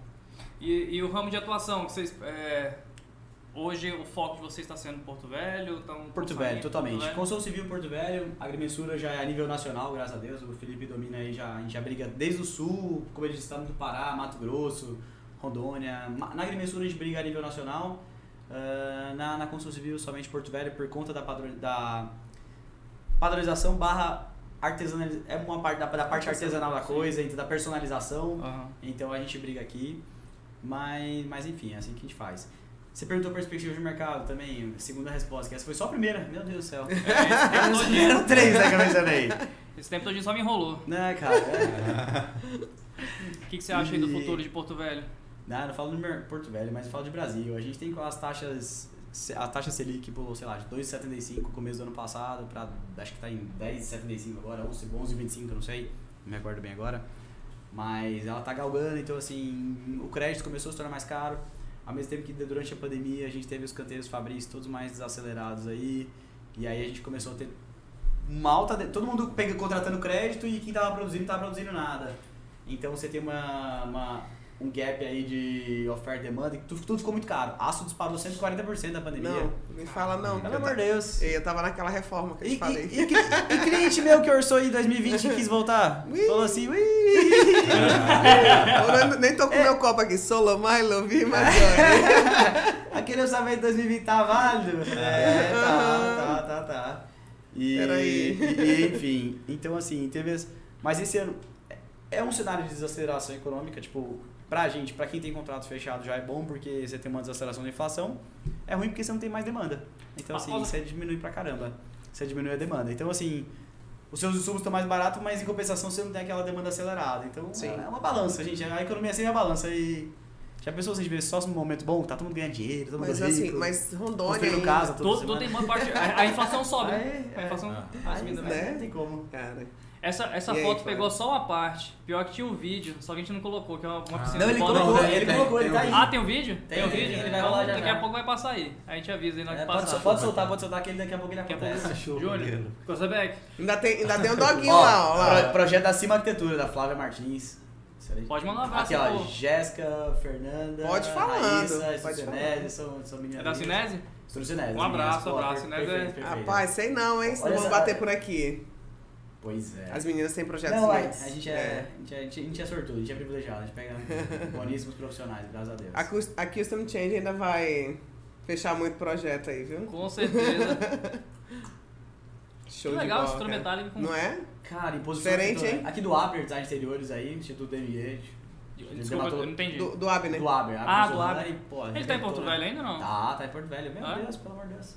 E, e o ramo de atuação, que vocês. é, hoje o foco de vocês está sendo Porto Velho? Tão Porto Velho, Porto totalmente. Velho? Construção civil Porto Velho, a agrimensura já é a nível nacional, graças a Deus. O Felipe domina aí, já, a gente já briga desde o sul, como ele disse, estado do Pará, Mato Grosso, Rondônia. Na agrimensura a gente briga a nível nacional. Ah, na, na construção civil, somente Porto Velho, por conta da, padron, da padronização barra artesanalização. É uma parte da, da parte artesanal da coisa, então da personalização. Aham. Então a gente briga aqui. Mas, mas enfim, é assim que a gente faz. Você perguntou perspectiva de mercado também, segunda resposta, que essa foi só a primeira. Meu Deus do céu. É, todinho- Eram três, né, que eu mencionei. Esse tempo todinho só me enrolou. Né, cara? É. O que, que você acha aí do E- futuro de Porto Velho? Não, não falo Mer- Porto Velho, mas falo de Brasil. A gente tem as taxas. A taxa Selic pulou, sei lá, de 2,75 no começo do ano passado para acho que tá em 10,75 agora, 11, 11,25, eu não sei, não me recordo bem agora. Mas ela tá galgando, então assim, o crédito começou a se tornar mais caro. Ao mesmo tempo que durante a pandemia a gente teve os canteiros Fabris todos mais desacelerados aí. E aí a gente começou a ter uma alta. de- Todo mundo pega, contratando crédito e quem tava produzindo não tava produzindo nada. Então você tem uma, uma- um gap aí de oferta e demanda e tudo, tudo ficou muito caro. Aço disparou 150% da pandemia. Não, me fala não. Pelo eu amor de Deus. Eu tava naquela reforma que eu E, te falei. e, e, e cliente meu que orçou em 2020 e quis voltar? Ui. Falou assim, ui. Eu nem- tô com É. meu copo aqui. Solo mais, lovi mais. olha. Aquele orçamento de 2020 tá válido? É, tá, tá, tá, tá. E, Peraí. e- e, enfim, então assim, teve. as- Mas esse ano é- é um cenário de desaceleração econômica, tipo, pra gente, pra quem tem contrato fechado já é bom porque você tem uma desaceleração da inflação. É ruim porque você não tem mais demanda. Então assim, Pausa. você diminui pra caramba. Você diminui a demanda. Então assim, os seus insumos estão mais baratos, mas em compensação você não tem aquela demanda acelerada. Então Sim. é uma balança, gente. A economia é sempre a balança e. Já pensou se a gente vê só no momento bom, tá todo mundo ganhando dinheiro, todo mundo Mas rico, assim, mas Rondônia construindo casa toda tudo tem uma parte. A, a inflação sobe. Aí, A é. inflação Ah. né? né? Não tem como. Cara, Essa, essa E aí, foto Flávio? pegou só uma parte. Pior que tinha um vídeo, só que a gente não colocou, que é uma, uma Ah. piscina Não, ele colocou, ele tem, colocou, ele tá um aí. Ah, tem um vídeo? Tem, um tem, vídeo? ele vai Então, rolar já daqui já. a pouco vai passar aí. A gente avisa aí na hora É, que pode, passar. pode soltar, pode soltar que ele daqui a pouco ele Daqui a pouco- acontece. Júnior, dele. Cosabeck, ainda tem, ainda tem um doguinho Ó, lá, ó. Lá. pro- projeto da Cima Arquitetura, da Flávia Martins. Pode mandar um abraço Aqui, aí, ó, pô. Jéssica, Fernanda, Pode falando, Raíssa, pode Cinese, são, são meninas. É da Cinese? São Cinese. Um abraço, abraço, Cinese é-. Rapaz, sei não, hein? Se Olha não vão essa- bater por aqui. Pois é. As meninas têm projetos Não, a, lindos. a gente é, A, gente é, a, gente, a gente é sortudo, a gente é privilegiado, a gente pega boníssimos profissionais, graças a Deus. A, a Custom Change ainda vai fechar muito projeto aí, viu? Com certeza. Show que de legal, bola, cara. metálica com. Não é? Cara, imposição Diferente, arquitetônica. hein? Aqui do Aber, Design Interiores aí, Instituto DME. Desculpa, eu não entendi. Do, do Abner. Do Aber. Ah, do Aber. e, pô, Ele tá em arquitetura. Porto Velho ainda ou não? Tá, tá em Porto Velho. Meu Ah. Deus, pelo amor de Deus.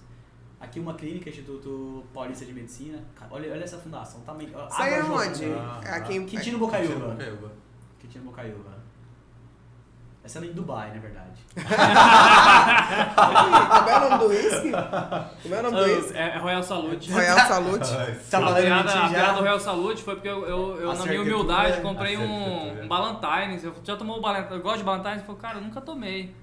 Aqui uma clínica, Instituto Paulista de Medicina. Cara, olha, olha essa fundação. Tá meio... Isso aí é onde? Ah, É aqui em... Quintino Bocaiúva. Tira Bocaiúva. Quintino Bocaiúva. Essa é em Dubai, na verdade. Como é o nome do whisky? Como é o nome do whisky? É, é Royal Salute. Royal Salute. Tá a piada, a piada do Royal Salute foi porque eu, eu, eu na minha humildade, é. comprei um, um Ballantines. Eu já tomou o Ballantines? Eu gosto de Ballantines? Eu falei, cara, eu nunca tomei.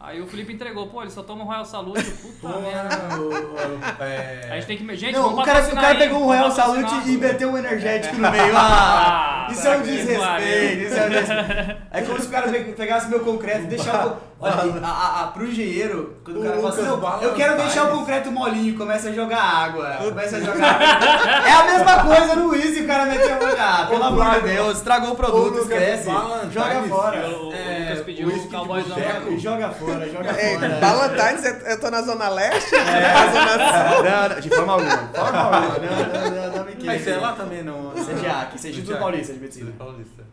Aí o Felipe entregou, pô, ele só toma Royal Salute. Puta merda. É, A gente tem que. Gente, Não, o cara, o cara aí, pegou um Royal. Salute e meteu um energético no meio. Ah, Ah, isso é um tá desrespeito. Isso é um desrespeito. É como se o cara pe- pegasse meu concreto e deixasse. Olha, a, a, a, pro engenheiro, quando o, cara fala assim, não, eu quero deixar o concreto molinho, começa a jogar água. Começa a jogar água. É a mesma coisa no Easy, o cara meteu a jogar. Pelo amor de Deus, estragou o produto, esquece. Joga fora. É, whisky de boteco. Joga fora, joga Ei, fora. Ballantines, eu- eu tô na Zona Leste? É. Na Zona Sul? Não, não, de forma alguma. De forma alguma. Não, não, não, não me queime. Mas é lá também não. CGAC, Instituto CGAC. Paulista de Medicina. Paulista.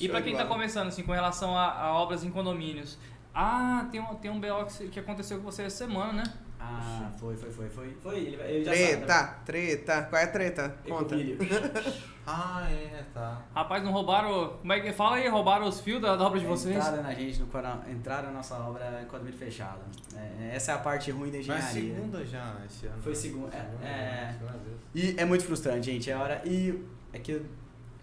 E pra quem tá começando, assim, com relação a, a obras em condomínios. Ah, tem um, tem um BO que, que aconteceu com você essa semana, né? Ah, foi, foi, foi, foi. Foi, ele, ele já Treta, treta. Qual é a treta? sabe. Conta. Ah, é, tá. Rapaz, não roubaram. Como é que. Fala aí, roubaram os fios da, da obra de vocês? Entraram na gente, no, entraram na nossa obra em condomínio fechado. É, essa é a parte ruim da Mas engenharia. segunda já esse ano. Foi segunda, é, é. vez. E é muito frustrante, gente. É hora. E é que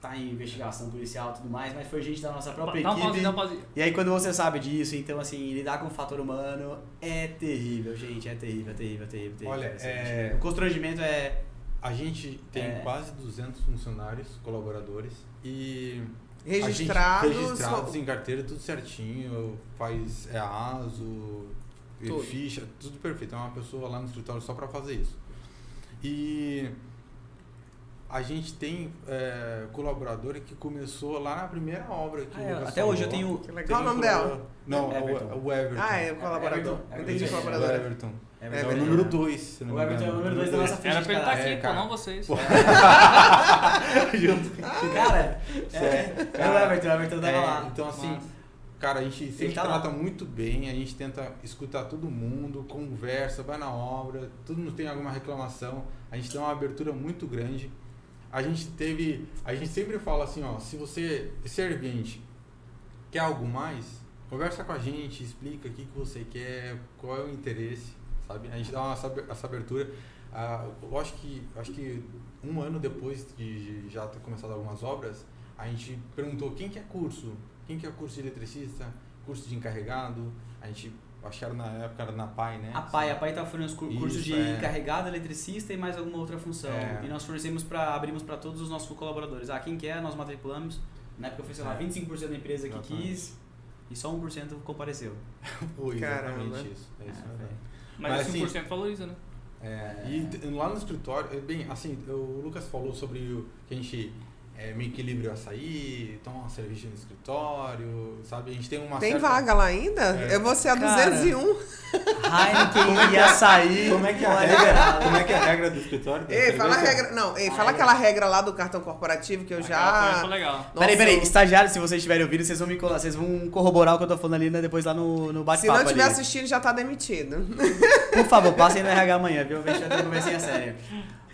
tá em investigação policial e tudo mais, mas foi gente da nossa própria Dá um equipe. dá um pauzinho. E aí quando você sabe disso, então assim, lidar com o fator humano é terrível, gente, é terrível, é terrível, é terrível. terrível. Olha, Assim, é- O constrangimento é... A gente tem É. quase 200 funcionários, colaboradores, e gente- Registrados. registrados em carteira, tudo certinho, faz é ASO, Tudo. ficha, tudo perfeito. É uma pessoa lá no escritório só para fazer isso. E a gente tem é, colaboradora que começou lá na primeira obra. Que Ah, o é, até hoje eu tenho... Tem Qual o nome dela? Não, Everton. o, o Everton. Ah, é o colaborador. Everton, Entendi, colaborador. Everton. É, É, o número 2, se não O Everton é o número 2 da nossa ficha Era pra ele estar cadastro. aqui, É, pô, cara. não vocês. Cara, é, é o Everton, o Everton tava É, lá. Então, assim, Mas- cara, a gente sempre tá lá. trata muito bem, a gente tenta escutar todo mundo, conversa, vai na obra, todo mundo tem alguma reclamação, a gente dá uma abertura muito grande. A gente teve, a gente sempre fala assim, ó, se você, servente, quer algo mais, conversa com a gente, explica o que, que você quer, qual é o interesse, sabe? A gente dá uma, essa- abertura. Ah, eu acho que, acho que um ano depois de já ter começado algumas obras, a gente perguntou quem quer curso, quem quer curso de eletricista, curso de encarregado, a gente, acho que era na época, era na PAI, né? A PAI, a PAI tá fornecendo os cur- Isso, cursos de é. encarregado, eletricista e mais alguma outra função. É. E nós fornecemos para abrimos para todos os nossos colaboradores. Ah, quem quer, nós matriculamos. Na época foi, sei lá, É. 25% da empresa que Exatamente. quis e só 1% compareceu. Exatamente Caramba. isso. É isso É. Mas, Mas, assim, 1% valoriza, né? É, e t- lá no escritório, é bem, assim, o Lucas falou sobre o, que a gente é, meio que livre o açaí, toma uma cerveja no escritório, sabe? A gente tem uma Tem certa... vaga lá ainda? É. Eu vou ser a Cara. 201. Heineken e açaí. Como é que é a regra, como é, que é a regra do escritório? Ei, fala a regra. Não, ei, Ah, fala é. aquela regra lá do cartão corporativo que eu já. legal. Nossa, Peraí, peraí, eu- estagiários, se vocês estiverem ouvindo, vocês vão me colar, vocês vão corroborar o que eu tô falando ali né, depois lá no, no Se bate-papo. não estiver ali. assistindo, já tá demitido. Por favor, passem no RH amanhã, viu? A vai ter uma conversinha séria.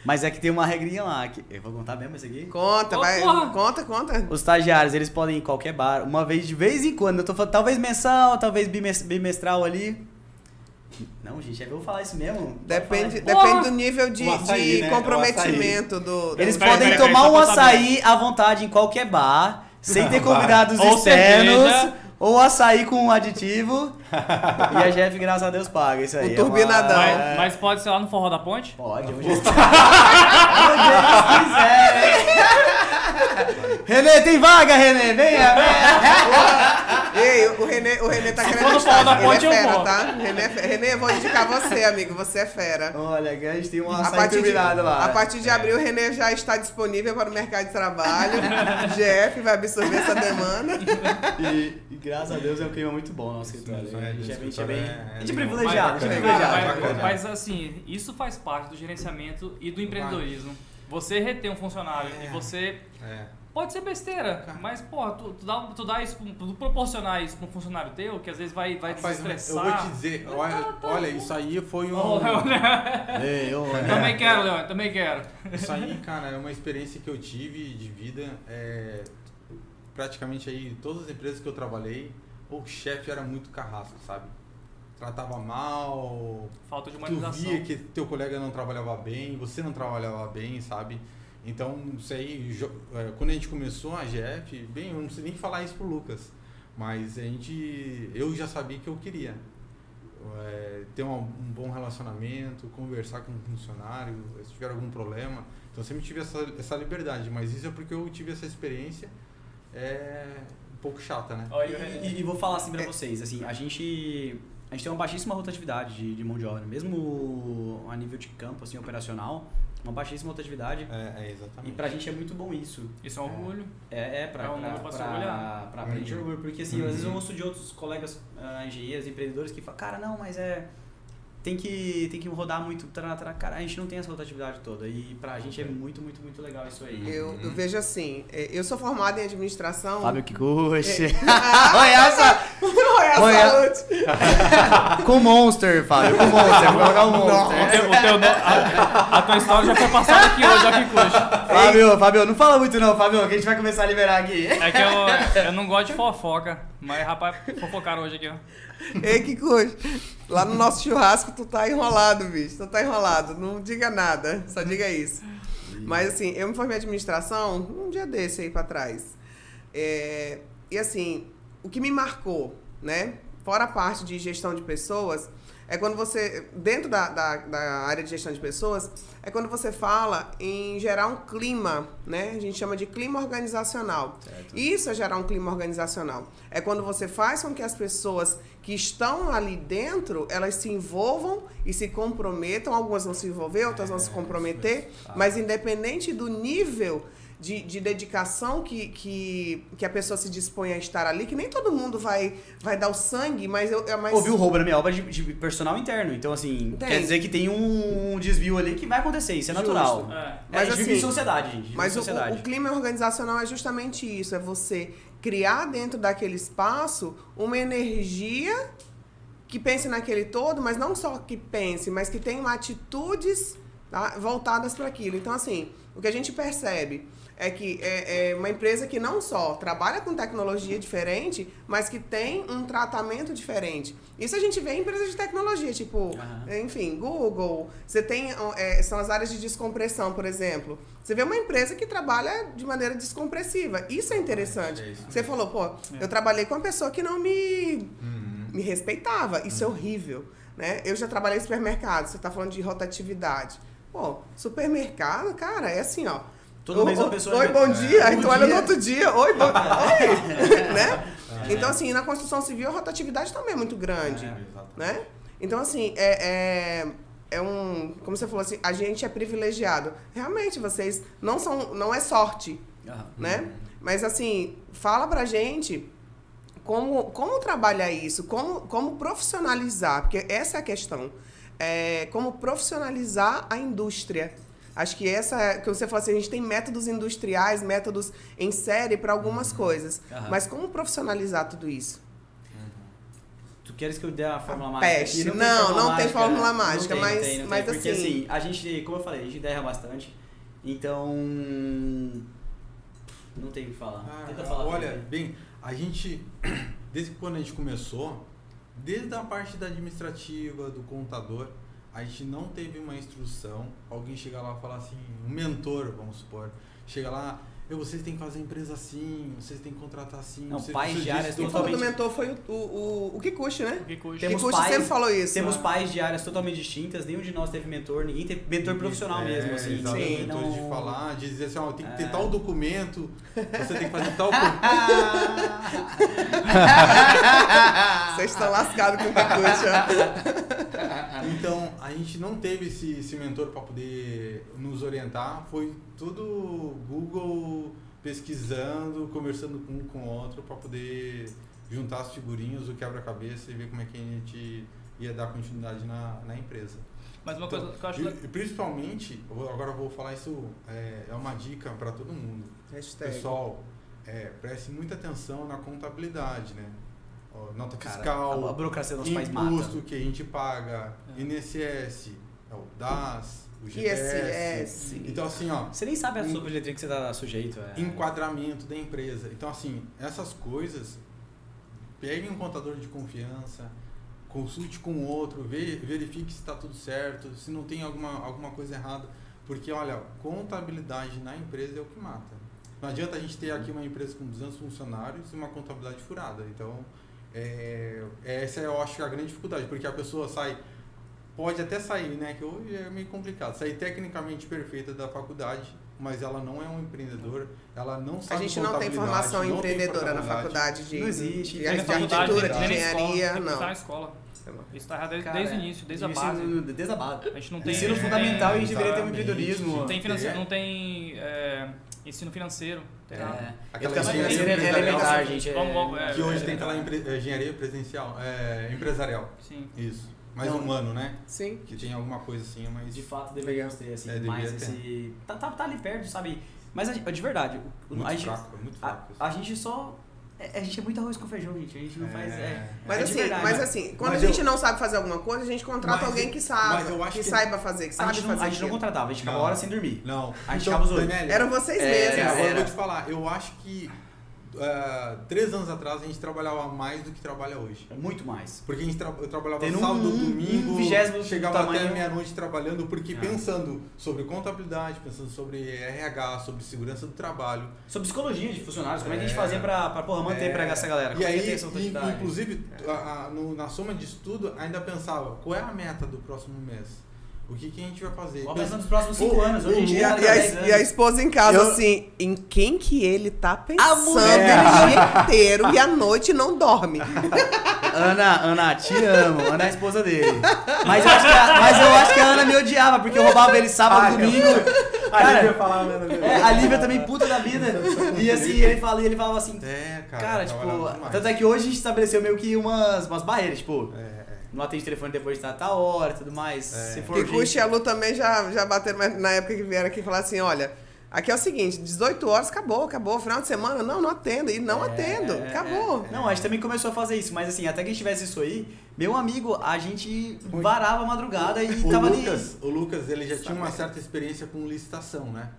Mas é que tem uma regrinha lá. Que... Eu vou contar mesmo isso aqui? Conta, Ô, vai. porra. Conta, conta. Os estagiários, eles podem ir em qualquer bar, uma vez de vez em quando. Eu tô falando, talvez mensal, talvez bimes- bimestral ali. Não, gente, eu vou falar isso mesmo. Depende, depende do nível de, açaí, de né? comprometimento do. do- Eles Peraí, podem peraí, tomar só um açaí à vontade em qualquer bar, sem ter convidados externos, cerveja. Ou açaí com um aditivo. e a Jeff, graças a Deus, paga isso aí. O É uma- turbinadão. Mas, mas pode ser lá no Forró da Ponte? Pode, onde eles, onde eles quiserem. Renê, tem vaga, Renê, venha, venha. O Renê, o Renê tá Se querendo Forró da Ele Ponte, é eu fera, vou. tá? Renê, é Renê, eu vou indicar você, amigo. Você é fera. Olha, a gente tem um A açaí partir, de, turbinado lá. a partir de abril, o Renê já está disponível para o mercado de trabalho. GF vai absorver essa demanda. E, e graças a Deus é um clima muito bom no nosso escritório. A gente é, é bem. é- A gente é é privilegiado, é mas, assim, isso faz parte do gerenciamento e do empreendedorismo. Você reter um funcionário e você. Pode ser besteira, Cara. mas, porra, tu, tu dá, tu dá isso, tu proporcionar isso pra um funcionário teu, que às vezes vai, vai Rapaz, desestressar. eu vou te dizer, olha, olha, isso aí foi um. Ô, né? também quero, Leon, também quero. Isso aí, cara, é uma experiência que eu tive de vida. É, praticamente aí, todas as empresas que eu trabalhei, o chefe era muito carrasco, sabe? Tratava mal, Falta de tu humanização. via que teu colega não trabalhava bem, você não trabalhava bem, sabe? Então, isso aí, é, quando a gente começou a GF, bem, eu não sei nem falar isso pro Lucas, mas a gente, eu já sabia que eu queria. É, ter um, um bom relacionamento, conversar com o funcionário, se tiver algum problema. Então, eu sempre tive essa, essa liberdade, mas isso é porque eu tive essa experiência é, um pouco chata, né? Olha, E, e vou falar assim pra vocês, assim, a gente, a gente tem uma baixíssima rotatividade de, de mão de obra, mesmo a nível de campo, assim, operacional, uma baixíssima rotatividade. É, é E exatamente. pra gente é muito bom isso. Isso é um orgulho. É, é pra, É um pra, pra pra, pra, pra gente Uhum. orgulho, porque assim, às vezes eu ouço de outros colegas ah, engenheiros, empreendedores que falam, cara, não, mas é. Tem que, tem que rodar muito, tará, tará. cara, a gente não tem essa rotatividade toda. E pra gente é muito, muito, muito legal isso aí. Eu, eu vejo assim, é, eu sou formada em administração. Fábio Kikuchi. Ah, Olha essa! Olha. saúde. com Monster, Fábio, com Monster. Vou colocar o O Monster. teu, o teu a, a tua história já foi passada aqui hoje, ó que coxa. Fábio, Fábio, não fala muito não, Fábio, que a gente vai começar a liberar aqui. É que eu, eu não gosto de fofoca, mas rapaz, fofocaram hoje aqui, ó. Ei, que coisa. Lá no nosso churrasco, tu tá enrolado, bicho. Tu tá enrolado. Não diga nada. Só diga isso. Mas assim, eu me formei em administração um dia desse aí pra trás. É, e assim, o que me marcou, né? Fora a parte de gestão de pessoas, é quando você, dentro da, da, da, área de gestão de pessoas, é quando você fala em gerar um clima, né? A gente chama de clima organizacional. Certo. Isso é gerar um clima organizacional. É quando você faz com que as pessoas que estão ali dentro, elas se envolvam e se comprometam. Algumas vão se envolver, outras é, vão se comprometer. Mas independente do nível de, de dedicação que, que, que a pessoa se dispõe a estar ali, que nem todo mundo vai, vai dar o sangue, mas eu. Mas... Houve um roubo na minha obra de, de personal interno. Então, assim, tem. quer dizer que tem um desvio ali que vai acontecer, isso é Justo. natural. É. Mas, a gente assim, vive em sociedade, gente. Mas o, sociedade. o clima organizacional é justamente isso: é você criar dentro daquele espaço uma energia que pense naquele todo, mas não só que pense, mas que tenha atitudes tá, voltadas para aquilo. Então, assim, o que a gente percebe é que é, é, uma empresa que não só trabalha com tecnologia diferente, mas que tem um tratamento diferente. Isso a gente vê em empresas de tecnologia, tipo, uhum. enfim, Google. Você tem, é, são as áreas de descompressão, por exemplo. Você vê uma empresa que trabalha de maneira descompressiva. Isso é interessante. É isso você falou, pô, é. eu trabalhei com uma pessoa que não me, uhum. me respeitava. Isso é uhum. é horrível. Né? Eu já trabalhei em supermercado, você está falando de rotatividade. Pô, supermercado, cara, é assim, ó Toda vez uma pessoa. Oi, bom dia. Aí tu olha no outro dia. Oi, bom Oi. né? É. Então, assim, na construção civil a rotatividade também é muito grande. É, né? Então, assim, é, é, é, um. Como você falou assim, a gente é privilegiado. Realmente, vocês não são. Não é sorte. Né? Mas assim, fala pra gente como, como trabalhar isso, como, como profissionalizar, porque essa é a questão. É, como profissionalizar a indústria Acho que essa, que você falou assim, a gente tem métodos industriais, métodos em série para algumas uhum. coisas. Uhum. Mas como profissionalizar tudo isso? Uhum. Tu queres que eu dê a fórmula mágica? Peste. Não, não, não tem fórmula mágica, não mas, tem, não mas tem, porque, assim... assim, a gente, como eu falei, a gente erra bastante. Então. Não tem o que falar. Ah, Tenta falar. Olha, bem, a gente, desde quando a gente começou, desde a parte da administrativa, do contador, a gente não teve uma instrução, alguém chega lá e fala assim, um mentor, vamos supor, chega lá, eu, vocês têm que fazer a empresa assim, vocês têm que contratar assim. Não, vocês, pais de áreas totalmente... Quem falou do mentor foi o, o, o, Kikuchi, né? O Kikuchi. Temos Kikuchi pais, sempre falou isso. Temos né? pais de áreas totalmente distintas, nenhum de nós teve mentor, ninguém teve mentor profissional é, mesmo, assim. Exatamente, mentor não... de falar, de dizer assim, ó, tem que ter é. tal documento, você tem que fazer tal... Vocês estão lascados com o Kikuchi, Então, a gente não teve esse, esse mentor para poder nos orientar, foi tudo Google pesquisando, conversando com um com o outro para poder juntar as figurinhas, o quebra-cabeça e ver como é que a gente ia dar continuidade na, na empresa. Mas uma então, coisa que eu acho e, Principalmente, agora eu vou falar isso, é, é uma dica para todo mundo. Hashtag. Pessoal, é, preste muita atenção na contabilidade, né? Nota Cara, fiscal, a burocracia dos imposto que a gente paga, é. INSS, é o DAS, o. ISS. Então, assim, ó. Você nem sabe a sua letrinha que você está sujeito. É. Enquadramento da empresa. Então, assim, essas coisas, pegue um contador de confiança, consulte com outro, verifique se está tudo certo, se não tem alguma, alguma coisa errada. Porque, olha, contabilidade na empresa é o que mata. Não adianta a gente ter aqui uma empresa com 200 funcionários e uma contabilidade furada. Então, é, essa eu acho a grande dificuldade, porque a pessoa sai pode até sair, né? Que hoje é meio complicado. Sair tecnicamente perfeita da faculdade, mas ela não é um empreendedor, ela não sabe A gente não tem formação não empreendedora na faculdade de, não existe. de, de, de arquitetura, de engenharia, não. Está na escola. Isso está errado desde, desde o início, desde a base. Desde a base. A gente não tem. Ensino fundamental e a gente deveria ter um empreendedorismo. Não tem, financeiro, não tem é, ensino financeiro. Tem é. Aquela engenharia é elementar, gente. Vamos, vamos, é, que hoje tem aquela engenharia presencial, é, empresarial. Sim. Isso mais não, humano, né? Sim. Que tem alguma coisa assim, mas. De fato deveríamos ter, assim, é, mais esse. Tá, tá, tá, ali perto, sabe? Mas de verdade, muito a, fraco, gente, muito fraco. A, a, gente só. É, a gente é muito arroz com feijão, gente. A gente não é, faz. É, mas, é assim, verdade, mas assim, quando mas a gente eu, não sabe fazer alguma coisa, a gente contrata alguém que sabe, que, que, saiba fazer, que sabe a gente não, fazer. A gente não contratava, a gente ficava hora sem dormir. Não. A gente então, ficava Eram vocês mesmos. É, eu vou te falar, eu acho que ah, três anos atrás a gente trabalhava mais do que trabalha hoje. É muito mais. Porque a gente tra eu trabalhava um- sábado, um- domingo, um chegava até meia-noite trabalhando, porque Ah. pensando sobre contabilidade, pensando sobre RH, sobre segurança do trabalho. Sobre psicologia de funcionários, como é que a gente É. fazia pra, pra porra, manter É, pra essa galera? E Como é que aí, inclusive, a- a- no- na soma de estudo, ainda pensava, qual é a meta do próximo mês? O que, que a gente vai fazer? Qual vai ser nos próximos cinco O- anos? Hoje em E dia, a, tá e a- 10 e anos. a esposa em casa, Eu- assim, em quem que ele tá pensando mulher. o dia inteiro e à noite não dorme. Ana, Ana, te amo. Ana é a esposa dele. Mas eu acho que a, mas eu acho que a Ana me odiava, porque eu roubava ele sábado, Ah, domingo. A Lívia Cara, falava, né? é, a Lívia também puta da vida. E assim, ele, fala, ele falava assim, É, cara. cara, tipo, tanto é que hoje a gente estabeleceu meio que umas, umas barreiras, tipo, É, é. Não atende telefone depois de tal hora e tudo mais. É. Se for Cuxa e a Lu também já, já bateram na época que vieram aqui falar assim, olha, aqui é o seguinte, 18 horas, acabou, acabou. Final de semana, não, não atendo. E não É, atendo, é, acabou. é. Não, a gente também começou a fazer isso, mas assim, até que a gente tivesse isso aí, meu amigo, a gente varava a madrugada e O tava Lucas, o Lucas, ele já tinha uma Sabe. certa experiência com licitação, né?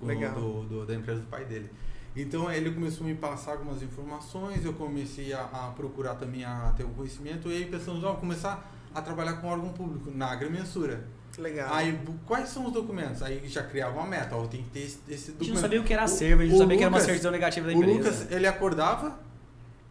Com- Legal. Do, do- da empresa do pai dele. Então ele começou a me passar algumas informações, eu comecei a, a procurar também a ter um conhecimento, e aí pensamos, ó, começar a trabalhar com órgão público na agrimensura. Legal. Aí, quais são os documentos? Aí já criava uma meta, ó, tem que ter esse, esse A gente documento. não sabia o que era O- servo, a gente o não sabia que era uma Lucas- certidão negativa da O empresa. Lucas, ele acordava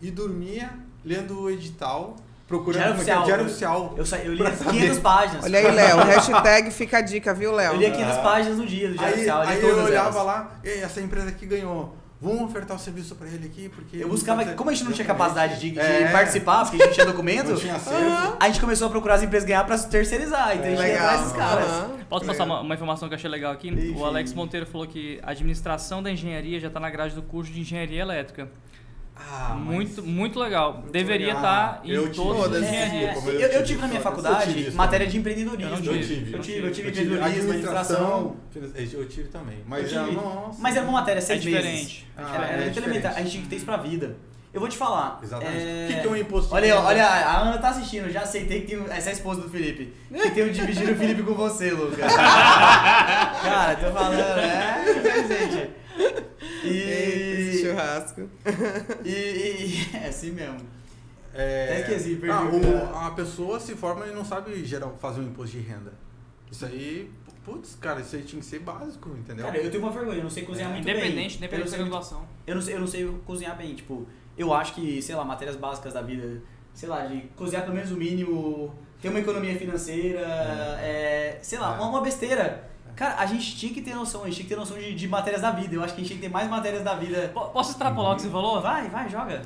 e dormia lendo o edital, procurando Diário como é que é? oficial. diário oficial. Eu, sa... eu li Pra 500 saber. páginas. Olha aí, Léo, hashtag fica a dica, viu, Léo? Eu lia 500 Ah. páginas no dia do Diário Aí, Oficial, eu li aí eu olhava elas. lá, "Ei, essa empresa aqui ganhou. Vamos ofertar o serviço pra ele aqui, porque. Eu buscava, como a gente não tinha capacidade de, de É. participar, porque a gente tinha documento, Não tinha acervo. a gente começou a procurar as empresas ganhar pra terceirizar. Então a gente ia Legal. atrás desses caras. Aham. Posso passar uma, uma informação que eu achei legal aqui? Enfim. O Alex Monteiro falou que a administração da engenharia já está na grade do curso de engenharia elétrica. Ah, muito, muito legal. Deveria legal. estar em Eu tive todas as engenharias. É, eu, eu tive tive na minha faculdade tive matéria de empreendedorismo. Eu não Eu tive. tive. Eu tive, eu tive Eu tive empreendedorismo, administração. administração. Eu tive também. Eu Mas, tive. ah, nossa. Mas era uma matéria É seis diferente. Ah, meses. é Era, era muito diferente. elementar. A gente tinha que ter isso pra vida. Eu vou te falar. Exatamente. é, O que, que é um imposto de Olha, olha, a Ana tá assistindo, já aceitei que tem. Essa é a esposa do Felipe. Que tem o dividir o Felipe com você, Lucas. Cara, tô falando, é, presente. E. churrasco. E, e, e- É assim mesmo. É, Até esqueci, perdi ah, o o- cara. a pessoa se forma e não sabe gerar, fazer um imposto de renda. Isso aí, putz, cara, isso aí tinha que ser básico, entendeu? Cara, eu tenho uma vergonha, eu não sei cozinhar muito bem. Independente, não independente da muito- graduação. Eu não, sei, eu não sei cozinhar bem, tipo, eu acho que, sei lá, matérias básicas da vida, sei lá, de cozinhar pelo menos o mínimo, ter uma economia financeira, é, sei lá, É. uma, uma besteira. Cara, a gente tinha que ter noção, a gente tinha que ter noção de, de matérias da vida. Eu acho que a gente tinha que ter mais matérias da vida. Po- Posso extrapolar o que você falou? Vai, vai, joga.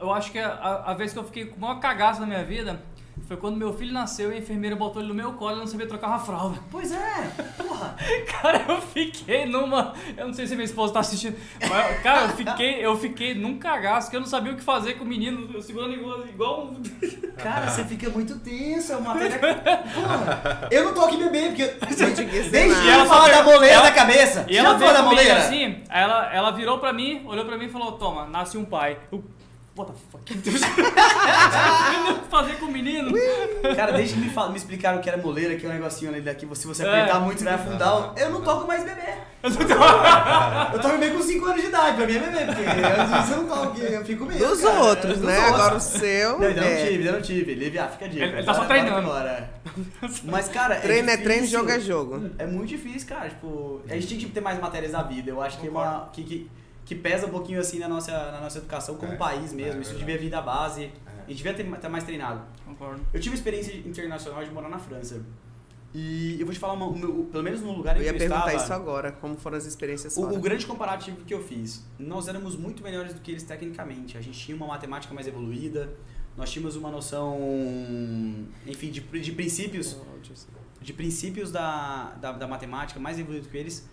Eu acho que a, a vez que eu fiquei com o maior cagaço na minha vida foi quando meu filho nasceu e a enfermeira botou ele no meu colo e eu não sabia trocar uma fralda. Pois é, porra. Cara, eu fiquei numa. Eu não sei se minha esposa tá assistindo. Mas, cara, eu fiquei, eu fiquei num cagaço que eu não sabia o que fazer com o menino, eu segurando igual, igual um. Cara, você fica muito tenso, é uma matéria... Porra, eu não tô aqui bebendo, porque... Gente, Desde que ela fala da moleira da cabeça. E ela fala da moleira? assim, ela, ela virou pra mim, olhou pra mim e falou: Toma, nasce um pai. Eu. What the fuck? Eu não fazer com o menino. Cara, desde que me, fal- me explicaram que era moleira, que é um negocinho ali daqui, se você É. apertar muito, você vai afundar. Eu não toco mais bebê. Eu tô bebendo com 5 anos de idade, pra mim é bebê, porque antes eu não toco, eu fico meio. Dos cara, outros, dos né? outros. Agora o seu. Não, ainda não é. tive, ainda não tive. Livre, ah, fica a dica. Ele- ele tá só bora treinando. embora. Mas, cara. Treino é treino, difícil. jogo é jogo. É muito difícil, cara. Tipo, a gente tinha que ter mais matérias da vida. Eu acho que é uma. Que, que, que pesa um pouquinho assim na nossa, na nossa educação como É, país mesmo. é Isso devia vir da base. É. A gente devia ter, ter mais treinado. Concordo. Eu tive experiência internacional de morar na França. E eu vou te falar, uma, pelo menos no lugar em Eu ia que eu perguntar estava. isso agora, como foram as experiências O, o grande comparativo que eu fiz, nós éramos muito melhores do que eles tecnicamente. A gente tinha uma matemática mais evoluída, nós tínhamos uma noção, enfim, de, de princípios, de princípios da, da, da matemática mais evoluído que eles.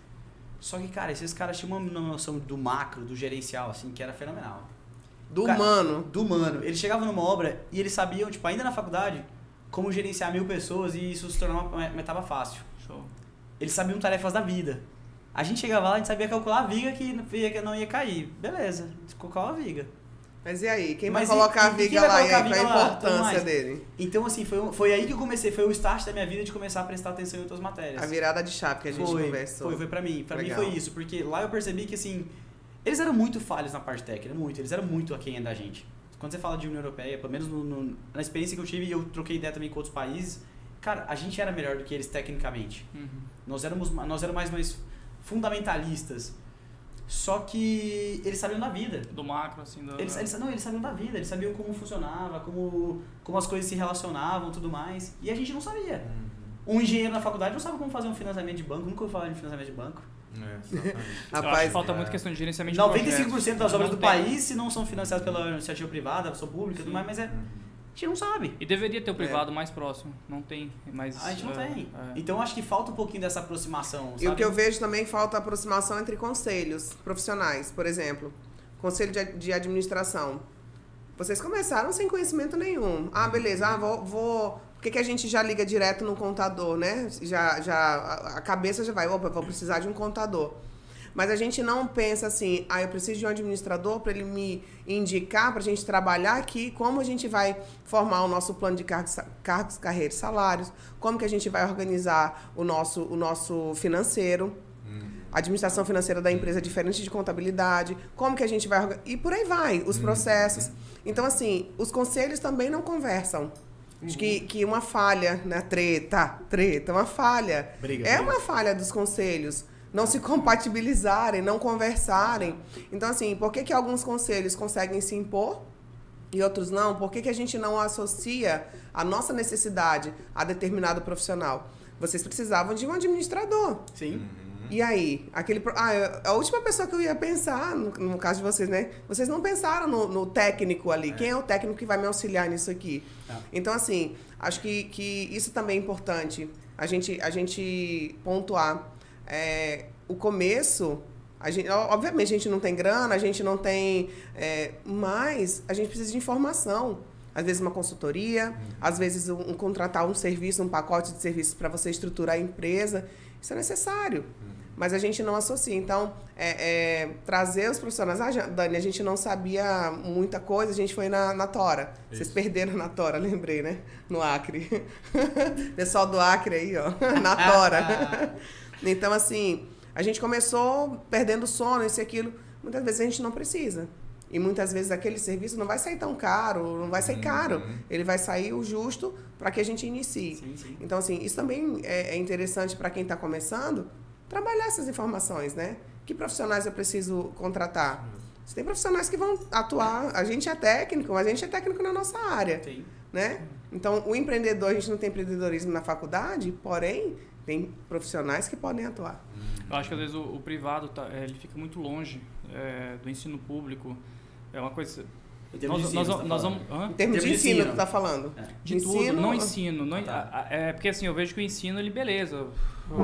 Só que, cara, esses caras tinham uma noção do macro, do gerencial, assim, que era fenomenal. Do Cara, humano. Do humano. Eles chegavam numa obra e eles sabiam, tipo, ainda na faculdade, como gerenciar mil pessoas e isso se tornar uma, uma etapa fácil. Show. Eles sabiam tarefas da vida. A gente chegava lá, a gente sabia calcular a viga que não ia, que não ia cair. Beleza, calcular a viga. Mas e aí? Quem Mas vai colocar a e quem viga vai lá? E aí, a qual a lá? Tudo importância dele? Então, assim, foi, foi aí que eu comecei, foi o start da minha vida de começar a prestar atenção em outras matérias. A virada de chave que a gente foi, conversou. foi, foi pra mim. Pra Legal. mim foi isso, porque lá eu percebi que, assim, Eles eram muito falhos na parte técnica, muito. Eles eram muito aquém da gente. Quando você fala de União Europeia, pelo menos no, no, na experiência que eu tive, e eu troquei ideia também com outros países, cara, a gente era melhor do que eles tecnicamente. Uhum. Nós éramos, nós éramos mais, mais fundamentalistas. Só que eles sabiam da vida. Do macro, assim, do... Eles, eles, não, eles sabiam da vida, eles sabiam como funcionava, como, como as coisas se relacionavam tudo mais. E a gente não sabia. Um engenheiro na faculdade não sabe como fazer um financiamento de banco, nunca ouvi falar de financiamento de banco. É, Rapaz, falta é. muito questão de gerenciamento de projetos. 95% das obras do país, se não são financiadas pela iniciativa privada, pessoa pública, tudo Sim. mais, mas é, a gente não sabe. E deveria ter o privado mais próximo. Não tem, mas... A gente não é, tem. é. Então acho que falta um pouquinho dessa aproximação, E o sabe? que eu vejo também é falta aproximação entre conselhos profissionais, por exemplo, conselho de, de administração. Vocês começaram sem conhecimento nenhum. Ah, beleza, ah, vou. vou por que, que a gente já liga direto no contador, né? Já, já, a cabeça já vai, opa, vou precisar de um contador. Mas a gente não pensa assim, ah, eu preciso de um administrador para ele me indicar, para a gente trabalhar aqui, como a gente vai formar o nosso plano de cargos, cargos carreiras e salários, como que a gente vai organizar o nosso, o nosso financeiro, a administração financeira da empresa é diferente de contabilidade, como que a gente vai e por aí vai, os processos. Então assim, os conselhos também não conversam. Acho que, que uma falha, né? Treta, treta, uma falha. Briga, é briga. uma falha dos conselhos. Não se compatibilizarem, não conversarem. Então, assim, por que, que alguns conselhos conseguem se impor e outros não? Por que, que a gente não associa a nossa necessidade a determinado profissional? Vocês precisavam de um administrador. Sim. E aí? Aquele, ah, eu- a última pessoa que eu ia pensar, no, no caso de vocês, né? Vocês não pensaram no, no técnico ali. Quem é o técnico que vai me auxiliar nisso aqui? Tá. Então, assim, acho que, que isso também é importante. A gente, a gente pontuar. É, o começo, a gente, obviamente a gente não tem grana, a gente não tem. é, mas a gente precisa de informação. Às vezes uma consultoria, às vezes um, um contratar um serviço, um pacote de serviços para você estruturar a empresa. Isso é necessário. Mas a gente não associa. Então, é, é, trazer os profissionais. Ah, Dani, a gente não sabia muita coisa, a gente foi na, na Tora. Vocês Isso. perderam na Tora, lembrei, né? No Acre. Pessoal do Acre aí, ó. Na Tora. Então, assim, a gente começou perdendo sono, isso e aquilo. Muitas vezes a gente não precisa. E muitas vezes aquele serviço não vai sair tão caro, não vai sair caro. Ele vai sair o justo para que a gente inicie. Sim, sim. Então, assim, isso também é, é interessante para quem está começando, trabalhar essas informações, né? Que profissionais eu preciso contratar? Você tem profissionais que vão atuar, a gente é técnico, mas a gente é técnico na nossa área, Tem. né? Então, o empreendedor, a gente não tem empreendedorismo na faculdade, porém, tem profissionais que podem atuar. Eu acho que às vezes o, o privado tá, é, ele fica muito longe é, do ensino público. É uma coisa. Em termos Nós, de nós, ensino, nós tá vamos. falando. hã? Em termos de de ensino, ensino. tu tá falando? É. De tudo, não ensino. Não, tá. a- a- é, porque assim, eu vejo que o ensino, ele beleza.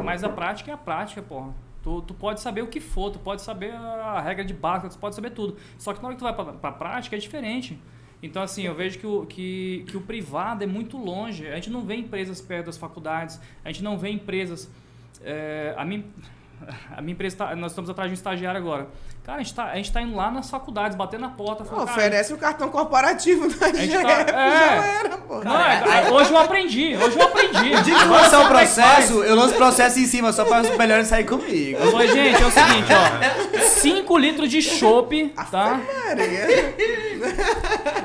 Mas a prática é a prática, porra. Tu, tu pode saber o que for, tu pode saber a regra de básica, tu pode saber tudo. Só que na hora que tu vai pra, pra prática é diferente. Então, assim, eu vejo que o, que, que o privado é muito longe. A gente não vê empresas perto das faculdades, a gente não vê empresas. é, a minha, a minha empresa, tá, nós estamos atrás de um estagiário agora. Cara, a gente tá, a gente tá indo lá nas faculdades, batendo na porta. falando, Oferece o cartão corporativo da GF, tá- é. já era, pô. Não, é- hoje eu aprendi, hoje eu aprendi. O dia que lançar o é processo, eu lanço o processo em cima, só para os melhores sair comigo. Eu falei, gente, é o seguinte, ó. 5 litros de chopp, tá? Maria.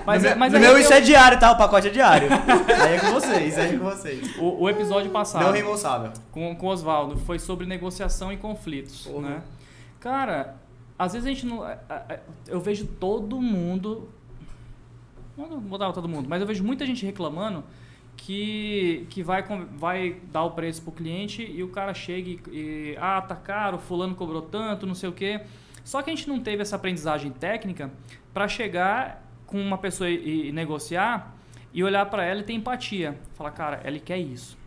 Mas, é- mas no é meu eu- isso é diário, tá? O pacote é diário. Aí é com vocês, aí é com vocês. o, o episódio passado Não reembolsável. com, com o Oswaldo foi sobre negociação e conflitos, Uhum. né? Cara, às vezes a gente não... Eu vejo todo mundo... Não, vou dar todo mundo, mas eu vejo muita gente reclamando que, que vai, vai dar o preço pro cliente e o cara chega e, e... Ah, tá caro, fulano cobrou tanto, não sei o quê. Só que a gente não teve essa aprendizagem técnica para chegar com uma pessoa e, e negociar e olhar para ela e ter empatia. Falar, cara, ele quer isso.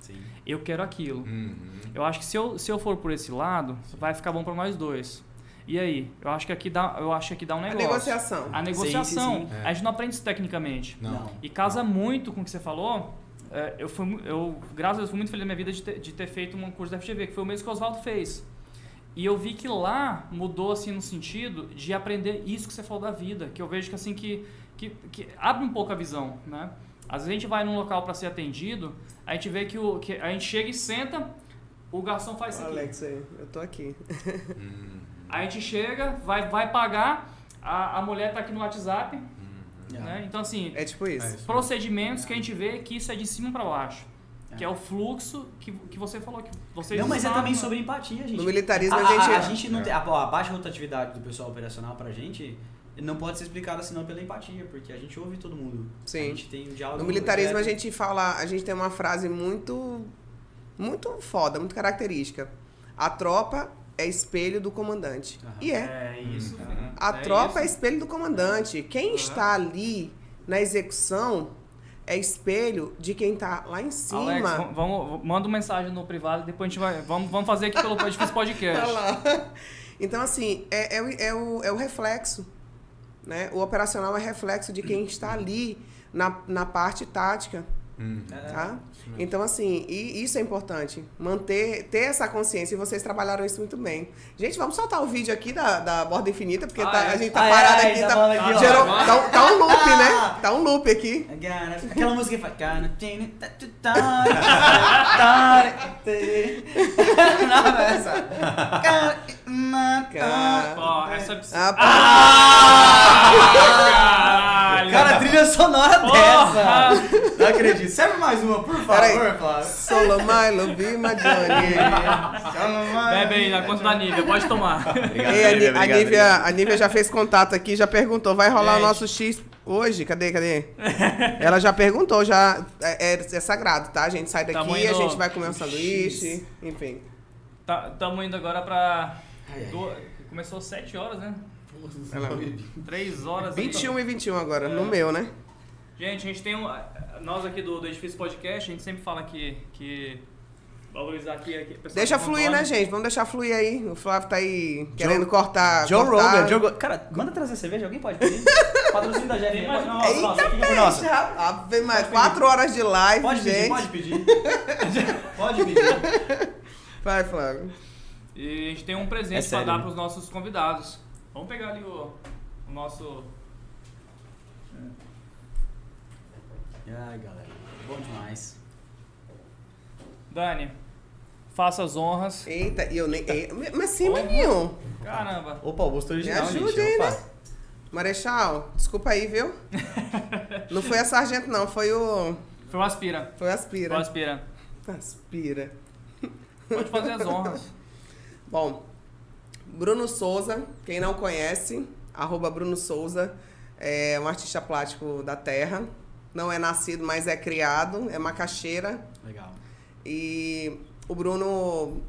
Sim. Eu quero aquilo. Uhum. Eu acho que se eu, se eu for por esse lado, vai ficar bom para nós dois. E aí? Eu acho que aqui dá, eu acho que aqui dá um A negócio. negociação. A negociação. Sim, sim, sim. A gente não aprende isso tecnicamente. Não. E casa muito com o que você falou. É, eu, fui, eu, graças a Deus, fui muito feliz na minha vida de ter, de ter feito um curso da FGV, que foi o mesmo que o Oswaldo fez. E eu vi que lá mudou, assim, no sentido de aprender isso que você falou da vida. Que eu vejo que, assim, que, que, que abre um pouco a visão, né? Às vezes a gente vai num local para ser atendido, a gente vê que, o, que a gente chega e senta, o garçom faz isso aqui. Alex, aí, eu tô aqui. Uhum. A gente chega, vai, vai pagar, a, a mulher tá aqui no WhatsApp, né? Então assim, É tipo isso. É isso. procedimentos que a gente vê que isso é de cima para baixo. Que é o fluxo que, que você falou que vocês Não, mas é sabem, também né? sobre empatia, gente. No militarismo a, a gente. a, a gente não tem. A, a baixa rotatividade do pessoal operacional pra gente não pode ser explicada senão pela empatia, porque a gente ouve todo mundo. Sim. A gente tem um diálogo. No militarismo a gente fala, a gente tem uma frase muito muito foda, muito característica. A tropa é espelho do comandante. Aham. E é. É isso. A é tropa é isso. espelho do comandante. Quem Aham. está ali na execução é espelho de quem está lá em cima. Alex, vamos, vamos- manda uma mensagem no privado, depois a gente vai. Vamos, vamos fazer aqui pelo Podcast. lá. Então, assim, é, é, o- é, o, é o reflexo. Né? O operacional é reflexo de quem está ali na, na parte tática. Hum. É. Tá? Então, assim, e isso é importante. Manter, ter essa consciência. E vocês trabalharam isso muito bem. Gente, vamos soltar o vídeo aqui da, da borda infinita, porque Ah, tá- é? a gente tá Ah, é, parado é, aqui. tá Tá, aqui, gerou- Ah, tá, um- tá um loop, né? Tá um loop aqui. Aquela música que faz. Não, é essa. Cara. Essa Ah, Caralho! Cara, trilha sonora Porra! dessa! Não acredito. Serve mais uma, por favor. Flávio. Solo Milo, be my Johnny. Bebe aí na conta da Nívia, pode tomar. Obrigado, Ei, a, Lívia, a Nívia, a Nívia já fez contato aqui, já perguntou, vai rolar o nosso X hoje? Cadê, cadê? Ela já perguntou, já é, é- é sagrado, tá? A gente sai daqui, Tamo a indo- gente vai comer um sanduíche, enfim. Estamos indo agora pra. Ai, ai. do- Começou 7 horas, né? Ela- 3 horas. 21 e 21 agora, É. no meu, né? Gente, a gente tem um. Nós aqui do, do Edifício Podcast, a gente sempre fala que. que valorizar aqui. aqui Deixa fluir, né, gente? Vamos deixar fluir aí. O Flávio tá aí querendo cortar. Joe cortar. Rogan, Joe. Cara, manda trazer cerveja, alguém pode pedir? Patrocínio da GFM. Pode- Nossa, nossa, fica por nossa. Ave Maria, quatro horas de live, Pode pedir, gente. pode pedir. Pode pedir. Vai, Flávio. E a gente tem um presente É pra dar né? pros nossos convidados. Vamos pegar ali o, o nosso. Ai, galera. Bom demais. Dani, faça as honras. Eita, e eu nem. e- Mas sim, maninho. Caramba. Opa, o gosto original, ajude gente. aí, Opa. né? Marechal, desculpa aí, viu? Não foi a sargento, não, foi o. Foi o Aspira. Foi o Foi o Aspira. Aspira. Aspira. Pode fazer as honras. Bom, Bruno Souza, quem não conhece, arroba Bruno Souza, é um artista plástico da terra. Não é nascido, mas é criado, é macaxeira. Legal. E o Bruno,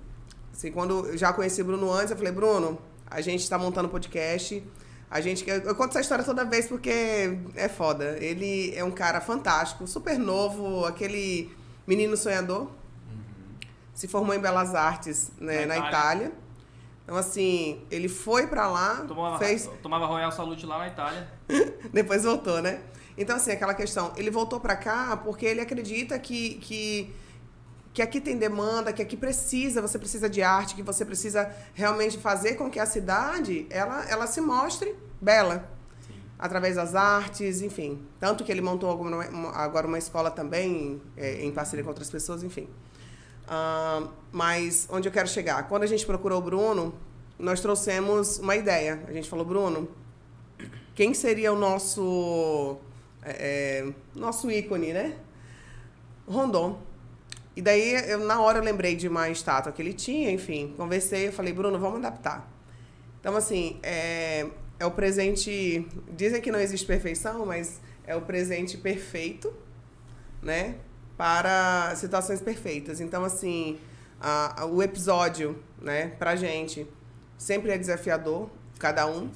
assim, quando eu já conheci o Bruno antes, eu falei, Bruno, a gente está montando podcast. A gente, eu, eu conto essa história toda vez porque é foda. Ele é um cara fantástico, super novo, aquele menino sonhador. Se formou em Belas Artes né, Na na, Itália. Itália. Então, assim, ele foi pra lá, Tomava, fez, tomava Royal Salute lá na Itália. depois voltou, né? Então, assim, aquela questão. Ele voltou pra cá porque ele acredita que, que, que aqui tem demanda, que aqui precisa, você precisa de arte, que você precisa realmente fazer com que a cidade ela, ela se mostre bela. Através das artes, enfim. Tanto que ele montou agora uma escola também, é, em parceria com outras pessoas, enfim. Ah, mas onde eu quero chegar? Quando a gente procurou o Bruno, nós trouxemos uma ideia. A gente falou, Bruno, quem seria o nosso é, é, nosso ícone, né? Rondon. E daí, eu, na hora, eu lembrei de uma estátua que ele tinha, enfim, conversei, eu falei, Bruno, vamos adaptar. Então, assim, é, é o presente. Dizem que não existe perfeição, mas é o presente perfeito, né? Para situações perfeitas. Então, assim, a- a- o episódio, né, pra gente, sempre é desafiador, cada um.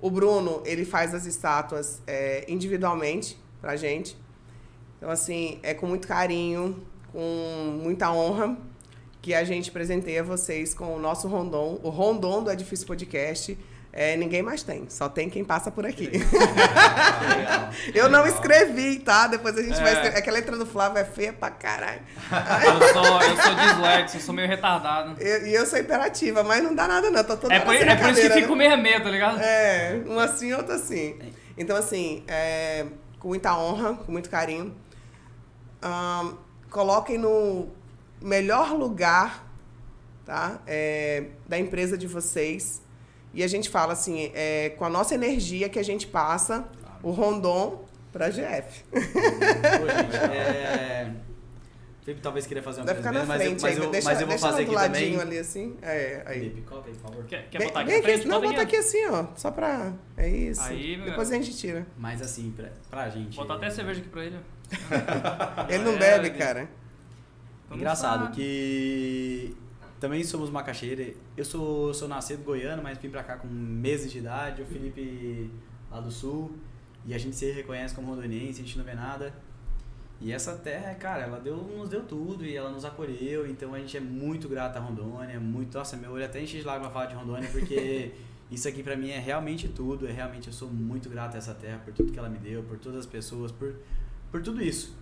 O Bruno, ele faz as estátuas é, individualmente pra gente. Então, assim, é com muito carinho, com muita honra que a gente presenteia vocês com o nosso Rondon. O Rondon do Edifício Podcast. É, ninguém mais tem, só tem quem passa por aqui. Eu não escrevi, tá? Depois a gente vai É. escrever. É que a letra do Flávio é feia pra caralho. Eu sou, eu sou dislexo, eu sou meio retardado. Eu- E eu, sou imperativa, mas não dá nada, não. Tô toda É por, é por isso que fico né? meio medo, tá ligado? É, um assim, outro assim. Então, assim, é, com muita honra, com muito carinho. ahn, coloquem no melhor lugar tá? É, da empresa de vocês. E a gente fala assim, é, com a nossa energia que a gente passa o Rondon pra GF. Pô, gente, é... Felipe talvez queria fazer uma ficar na mas, eu, frente mas, ainda. eu, deixa mas eu vou fazer do aqui ladinho também. ali assim. É, aí. Felipe, coloca aí, por favor. Quer, quer Vem, botar aqui vem na frente? não, Bota aqui assim, ó. Só pra. É isso. Aí, meu- Depois a gente tira. Mas assim, pra, pra gente... Botar até cerveja aqui pra ele. Ele não É, bebe, cara. Engraçado que também somos macaxeira. Eu sou, sou nascido goiano, mas vim pra cá com meses de idade. O Felipe lá do sul. E a gente se reconhece como rondoniense, a gente não vê nada. E essa terra, cara, ela deu, nos deu tudo e ela nos acolheu. Então a gente é muito grato a Rondônia. Muito, nossa, meu olho até enche de lágrimas falar de Rondônia, porque isso aqui pra mim é realmente tudo. É realmente, eu sou muito grato a essa terra por tudo que ela me deu, por todas as pessoas, por, por tudo isso.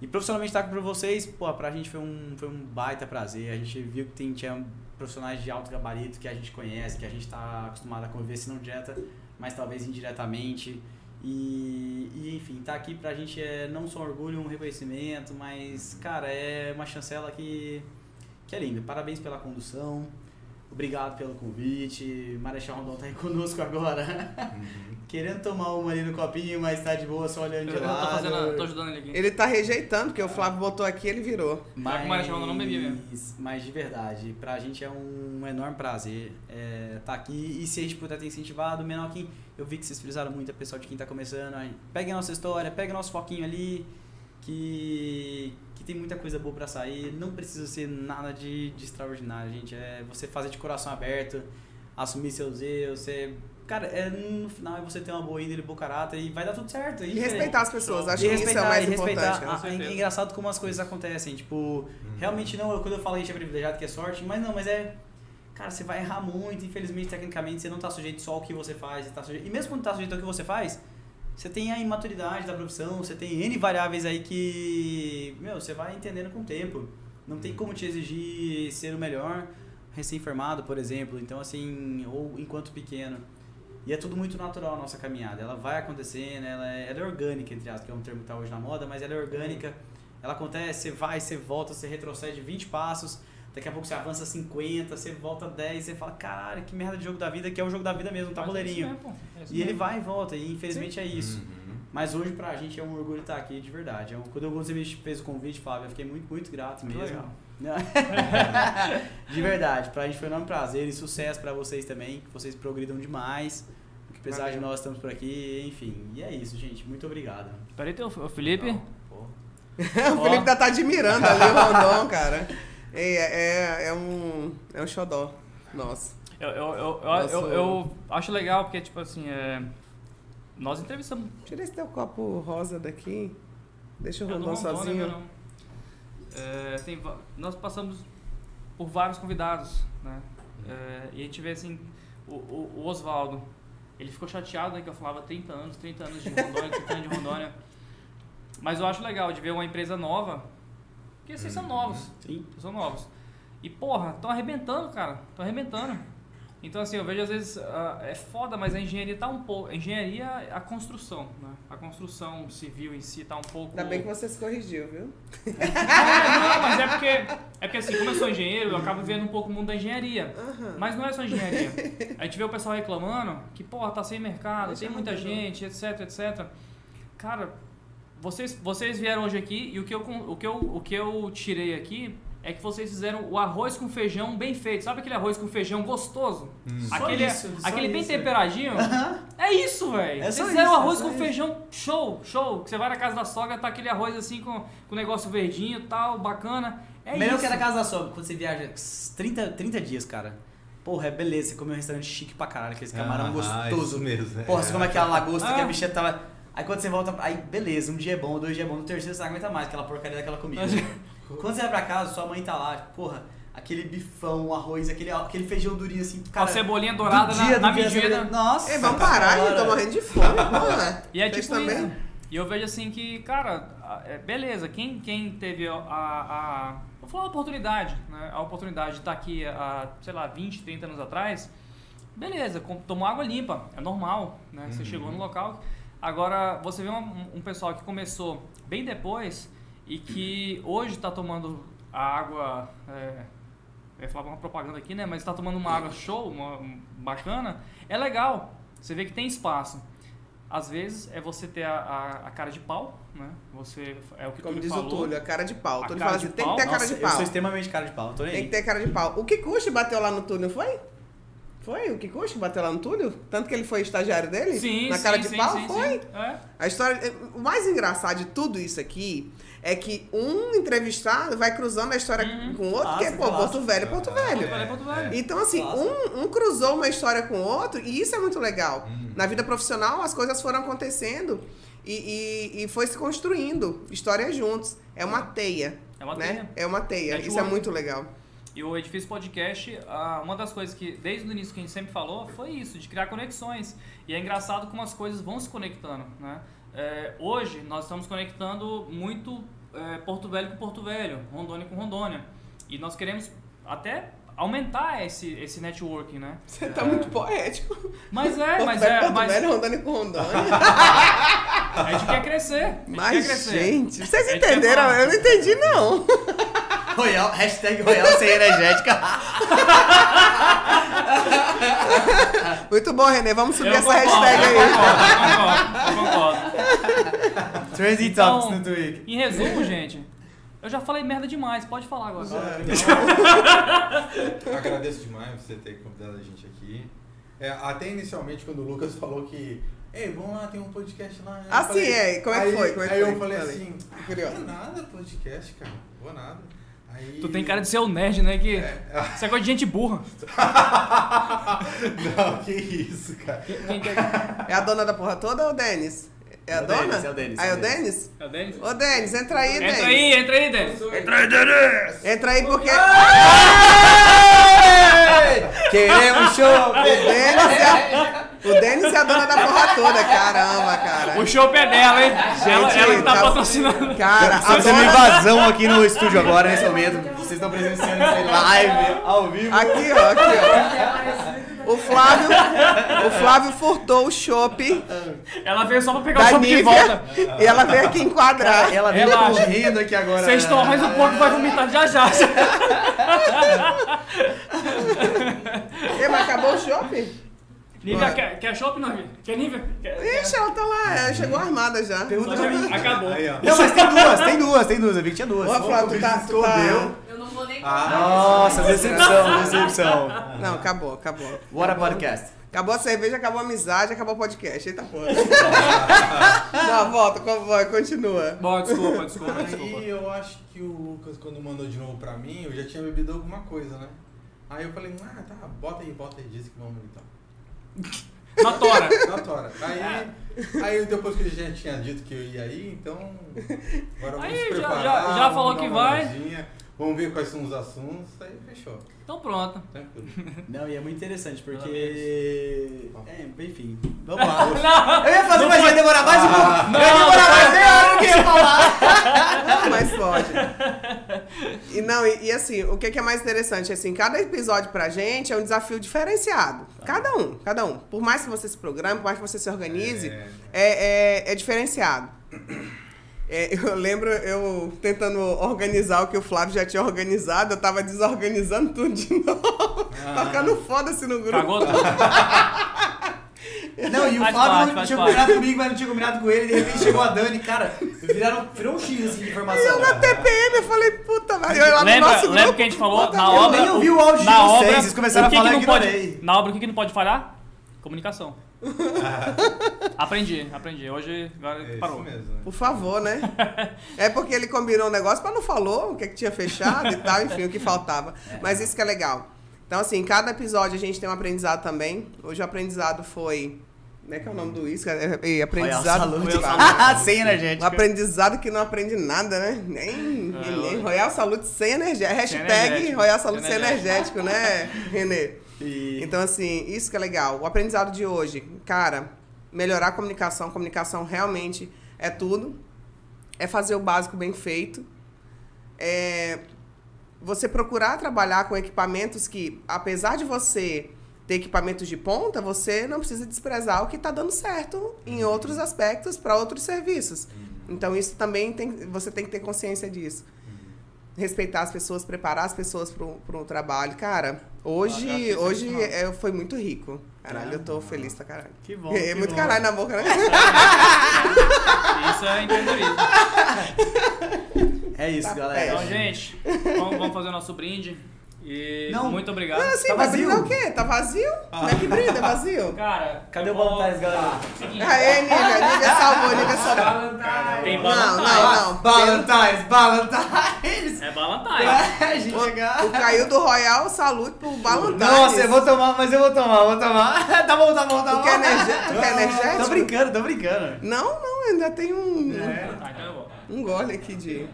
E profissionalmente estar aqui pra vocês, pô, pra gente foi um, foi um baita prazer. A gente viu que tem, tinha profissionais de alto gabarito que a gente conhece, que a gente tá acostumado a conviver, se não direta, mas talvez indiretamente. E, e enfim, tá aqui pra gente é não só um orgulho, um reconhecimento, mas, cara, é uma chancela que, que é linda. Parabéns pela condução. Obrigado pelo convite. Marechal Rondon tá aí conosco agora. Querendo tomar uma ali no copinho, mas tá de boa, só olhando Eu, de eu lado. tô, fazendo, tô ajudando ele aqui. Ele tá rejeitando, porque o Flávio botou aqui ele virou. Pior que o Marechal não bebia mesmo. Mas de verdade, pra gente é um enorme prazer estar tá aqui. E se a gente puder ter incentivado, menor que eu vi que vocês frisaram muito, a pessoal de quem tá começando. Aí, pegue a nossa história, pegue nosso foquinho ali, que tem muita coisa boa pra sair. Não precisa ser nada de, de extraordinário, gente. É você fazer de coração aberto, assumir seus erros, você. Cara, é, no final é você ter uma boa índole, bom caráter e vai dar tudo certo. E respeitar as pessoas. Acho E que isso é o respeitar, mais e importante. Ah, né? É engraçado como as coisas acontecem. Tipo, realmente não, eu, quando eu falo que a gente é privilegiado, que é sorte, mas não, mas é. Cara, você vai errar muito, infelizmente, tecnicamente, você não tá sujeito só ao que você faz. Você tá sujeito, e mesmo quando tá sujeito ao que você faz, você tem a imaturidade da profissão, você tem N variáveis aí que. Meu, você vai entendendo com o tempo. Não tem como te exigir ser o melhor recém-formado, por exemplo. Então, assim, ou enquanto pequeno. E é tudo muito natural a nossa caminhada. Ela vai acontecendo, ela é, ela é orgânica, entre aspas, que é um termo que está hoje na moda, mas ela é orgânica. Ela acontece, você vai, você volta, você retrocede 20 passos, daqui a pouco você avança 50, você volta 10, você fala, caralho, que merda de jogo da vida, que é o jogo da vida mesmo, um é isso tabuleirinho. mesmo, pô. É E ele mesmo. vai e volta, e infelizmente é isso. Uhum. Mas hoje pra gente é um orgulho estar aqui, de verdade. É Quando você me fez o convite, Flávio, eu fiquei muito, muito grato mesmo. legal. de verdade, pra gente foi um enorme prazer e sucesso pra vocês também, que vocês progridam demais. Que precisar de Valeu. nós estamos por aqui, enfim. E é isso, gente. Muito obrigado. Peraí, tem o Felipe. Não, o Felipe ainda tá admirando ali o Rondon, cara. É, é, é um. É um xodó. Nossa. Eu, eu, eu, eu, Nossa. eu, eu acho legal porque, tipo assim, é, nós entrevistamos. Tira esse teu copo rosa daqui. Deixa o do Rondon sozinho. não. É, tem nós passamos por vários convidados, né? É, e a gente vê assim, o, o, o Oswaldo, ele ficou chateado né, que eu falava 30 anos, 30 anos de Rondônia, 30 anos de Rondônia. Mas eu acho legal de ver uma empresa nova, porque vocês são novos, Sim. vocês são novos. E porra, estão arrebentando, cara, estão arrebentando. Então assim, eu vejo às vezes, ah, é foda, mas a engenharia tá um pouco, a engenharia, a construção, né? A construção civil em si tá um pouco... Ainda bem que você se corrigiu, viu? É, não, mas é porque, é porque assim, como eu sou engenheiro, eu acabo vendo um pouco o mundo da engenharia. Aham. Mas não é só engenharia. A gente vê o pessoal reclamando que, porra, tá sem mercado, tem muita gente, etc, etc. Cara, vocês, vocês vieram hoje aqui e o que, eu, o, que eu, o que eu tirei aqui é que vocês fizeram o arroz com feijão bem feito. Sabe aquele arroz com feijão gostoso? Hum. Só Aquele, isso, só aquele bem isso. temperadinho? É isso, velho. É Vocês fizeram isso, o arroz é com só feijão show, show. Que você vai na casa da sogra, tá aquele arroz assim com, com negócio verdinho e tal, bacana. É Melhor isso. que é na casa da sogra, quando você viaja 30, 30 dias, cara. Porra, é beleza, você come um restaurante chique pra caralho, aquele camarão Ah, gostoso. isso mesmo. Porra, você come aquela lagosta que Ah. a bicha tava. Aí quando você volta. Aí beleza, um dia é bom, dois dias é bom, no terceiro você não aguenta mais aquela porcaria daquela comida. quando você vai pra casa, sua mãe tá lá, tipo, porra, aquele bifão, arroz, aquele, aquele feijão durinho assim, Com a cara. cebolinha do dourada na, dia, na do dia, medida. cebolinha- Nossa! Ei, vamos parar, cara. gente. Tô morrendo de fome, porra. E é tipo também? isso. E eu vejo assim que, cara, é, beleza, quem, quem teve a, a, a- Vou falar a oportunidade, né? A oportunidade de estar aqui há, sei lá, 20, 30 anos atrás, beleza, tomou água limpa, é normal, né? Você Uhum. chegou no local. Agora, você vê um, um pessoal que começou bem depois e que hoje está tomando a água é, eu ia falar uma propaganda aqui, né? Mas está tomando uma água show, uma, um- bacana, é legal. Você vê que tem espaço. Às vezes é você ter a, a, a cara de pau, né? Você é o que Como diz falou. o Túlio, a cara de pau. O A Túlio cara fala de assim, tem que ter cara Nossa, de eu pau. sou extremamente cara de pau, tô nem Tem aí. que ter cara de pau. O Kikuchi bateu lá no Túlio, não foi? Foi o Kikuchi bateu lá no Túlio? Tanto que ele foi estagiário dele? Sim, Na sim, cara de sim, pau? sim, foi? sim. É. A história. O mais engraçado de tudo isso aqui é que um entrevistado vai cruzando a história Uhum. com o outro, que é Clássico, pô, Porto clássico. Velho, Porto Velho. Falei pra tu, velho. Então, assim, um, um cruzou uma história com o outro, e isso é muito legal. Na vida profissional, as coisas foram acontecendo e, e, e foi se construindo histórias juntos. É uma teia. É uma né? teia. É uma teia. Network. Isso é muito legal. E o Edifício Podcast, ah, uma das coisas que, desde o início que a gente sempre falou, foi isso, de criar conexões. E é engraçado como as coisas vão se conectando, né? É, hoje, nós estamos conectando muito é, Porto Velho com Porto Velho, Rondônia com Rondônia. E nós queremos até aumentar esse, esse networking, né? Você tá muito poético. Mas é, Porto mas Velho, é, Porto mas Velho, Rondônia com Rondônia. a gente quer crescer. A gente quer Mas, crescer. gente, vocês entenderam? Eu não entendi, não. Royal, hashtag Royal sem energética. Muito bom, Renê. Vamos subir Eu essa concordo, hashtag eu aí. concordo, eu concordo, eu concordo. Trending Então, Topics no Twitter. Em resumo, gente, eu já falei merda demais, pode falar agora. Agradeço demais você ter convidado a gente aqui. É, até inicialmente, quando o Lucas falou que. Ei, vamos lá, tem um podcast lá. Ah, sim, falei- é. Como é que aí- foi? Como é que aí foi? eu falei Falei. assim: Curioso. vou nada podcast, cara. Vou nada. Aí... Tu tem cara de ser o nerd, né? Que É. isso é coisa de gente burra. Não, que isso, cara. Quem quer... É a dona da porra toda ou o Denis? É a É o dona? Denis, é o Denis, Ah, é é o Denis. Denis? É o Denis? Ô, Denis, entra aí, Denis. Entra aí, entra aí, Denis. Entra aí porque Queremos show! o Denis, é a, o Denis é a dona da porra toda. Caramba, cara. O show é dela, hein? ela, ela que tá tá- patrocinando. Cara, Estamos agora... invasão aqui no estúdio agora, nesse momento. Vocês estão presenciando isso aí live, ao vivo. Aqui, ó, aqui, ó. O Flávio, o Flávio furtou o chopp Ela veio só pra pegar o show de volta. e ela veio aqui enquadrar. Ela veio Relaxa. correndo aqui agora. Vocês tomam mais um pouco vai vomitar já já. Ei, mas acabou o chopp? Nívia, quer, quer chopp, não? Nívia? Quer Nívia? Quer. Ixi, ela tá lá, ela chegou armada já. Pergunta pra mim. Acabou. Aí, ó. Não, mas tem duas, tem duas, tem duas. Eu vi que tinha duas. Ô, Flávio, tu tá, tu tá... Eu não vou nem Ah. contar. Nossa, decepção, decepção. Não, acabou, acabou. What a podcast. Acabou a cerveja, acabou a amizade, acabou o podcast. Eita porra. Não, volta, co- vai, continua. Bom, desculpa, desculpa, desculpa. Aí eu acho que o Lucas, quando mandou de novo pra mim, eu já tinha bebido alguma coisa, né? Aí eu falei, ah, tá, bota aí, bota aí, diz que vamos então. Na tora. Na tora. Aí, aí depois que ele já tinha dito que eu ia aí, então. Agora vamos Aí, já- preparar. já- já vamos falou que vai. Vamos ver quais são os assuntos, aí fechou. Então pronto. Tranquilo. Não, e é muito interessante porque. É, enfim. Vamos lá. Não, Eu ia fazer, Não mas vai demorar mais um pouco. Não, Vai demorar não mais meia hora do que eu ia falar. Não, mas pode. E não, e, e assim, o que, que é mais interessante? Assim, cada episódio pra gente é um desafio diferenciado. Cada um, cada um. Por mais que você se programe, por mais que você se organize, É. é, é, é diferenciado. É, eu lembro eu tentando organizar o que o Flávio já tinha organizado, eu tava desorganizando tudo de novo. Tocando foda-se no grupo. Cagou tudo. Não, e o Faz Flávio parte, tinha parte. combinado comigo, mas não tinha combinado com ele. De repente chegou a Dani, cara, viraram, virou um X assim de informação. Na TPM, eu falei, puta, velho. Eu lá no Lembra, lembra que a gente falou puta na obra? nem ouvi o áudio de na vocês, obra, vocês começaram o que a falar, que eu não pode. Na obra, o que, que não pode falhar? Comunicação. Aprendi, aprendi. Hoje, agora É parou. isso mesmo. né? Por favor, né? É porque ele combinou um negócio, mas não falou o que, é que tinha fechado e tal, enfim, o que faltava. Mas isso que é legal. Então, assim, cada episódio a gente tem um aprendizado também. Hoje o aprendizado foi. Como é que é o nome do uísque? É, é, aprendizado. Royal Royal Salute. Sem Um energética. aprendizado que não aprende nada, né? Nem, É, nem. Royal Salute sem energético. Hashtag energético. Royal Salute sem Energético. energético, né, Renê? E... Então, assim, isso que é legal. O aprendizado de hoje, cara, melhorar a comunicação. Comunicação realmente é tudo. É fazer o básico bem feito. É você procurar trabalhar com equipamentos que, apesar de você ter equipamentos de ponta, você não precisa desprezar o que está dando certo em outros aspectos para outros serviços. Então, isso também tem, você tem que ter consciência disso. Respeitar as pessoas, preparar as pessoas pro, pro trabalho. Cara, hoje, Ah, eu hoje é, foi muito rico. Caralho, eu tô feliz pra caralho. Que bom. É que muito bom. caralho na boca, né? Isso é empreendedorismo. É isso, Tá galera. Então, gente, vamos, vamos fazer o nosso brinde. E Não. muito obrigado. Não, assim, Tá vai vazio? brindar o quê? Tá vazio? Como é que brinda? É vazio? Cara, Cadê o Valentine's, galera? Tá, seguinte, Aê, Nívia, Nívia salvou, Nívia salvou. Tem Não, Valentine's. não, não. Valentine's, Valentine's. É Valentine's. É, gente chegar. O caiu do Royal, salute pro Valentine's. Nossa, eu vou tomar, mas eu vou tomar, vou tomar. Tá bom, tá bom, tá bom. Tu quer, energe... tu quer Tô energético? brincando, tô brincando. Não, não, ainda tem um, Tá, então eu vou. um gole aqui de...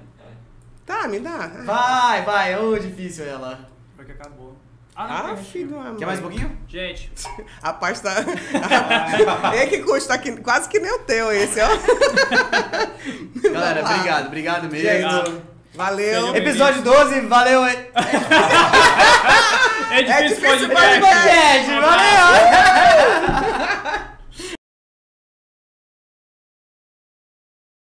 Tá, me dá. Vai, vai, ô, difícil ela. Porque acabou. Ah, não, Ah, filho de uma Quer mais um mãe. pouquinho? Gente, A parte tá... é que custa aqui, quase que nem o teu esse, ó. Galera, obrigado, obrigado mesmo. Obrigado. Valeu. Episódio 12, valeu. É é difícil difícil podcast. podcast, valeu.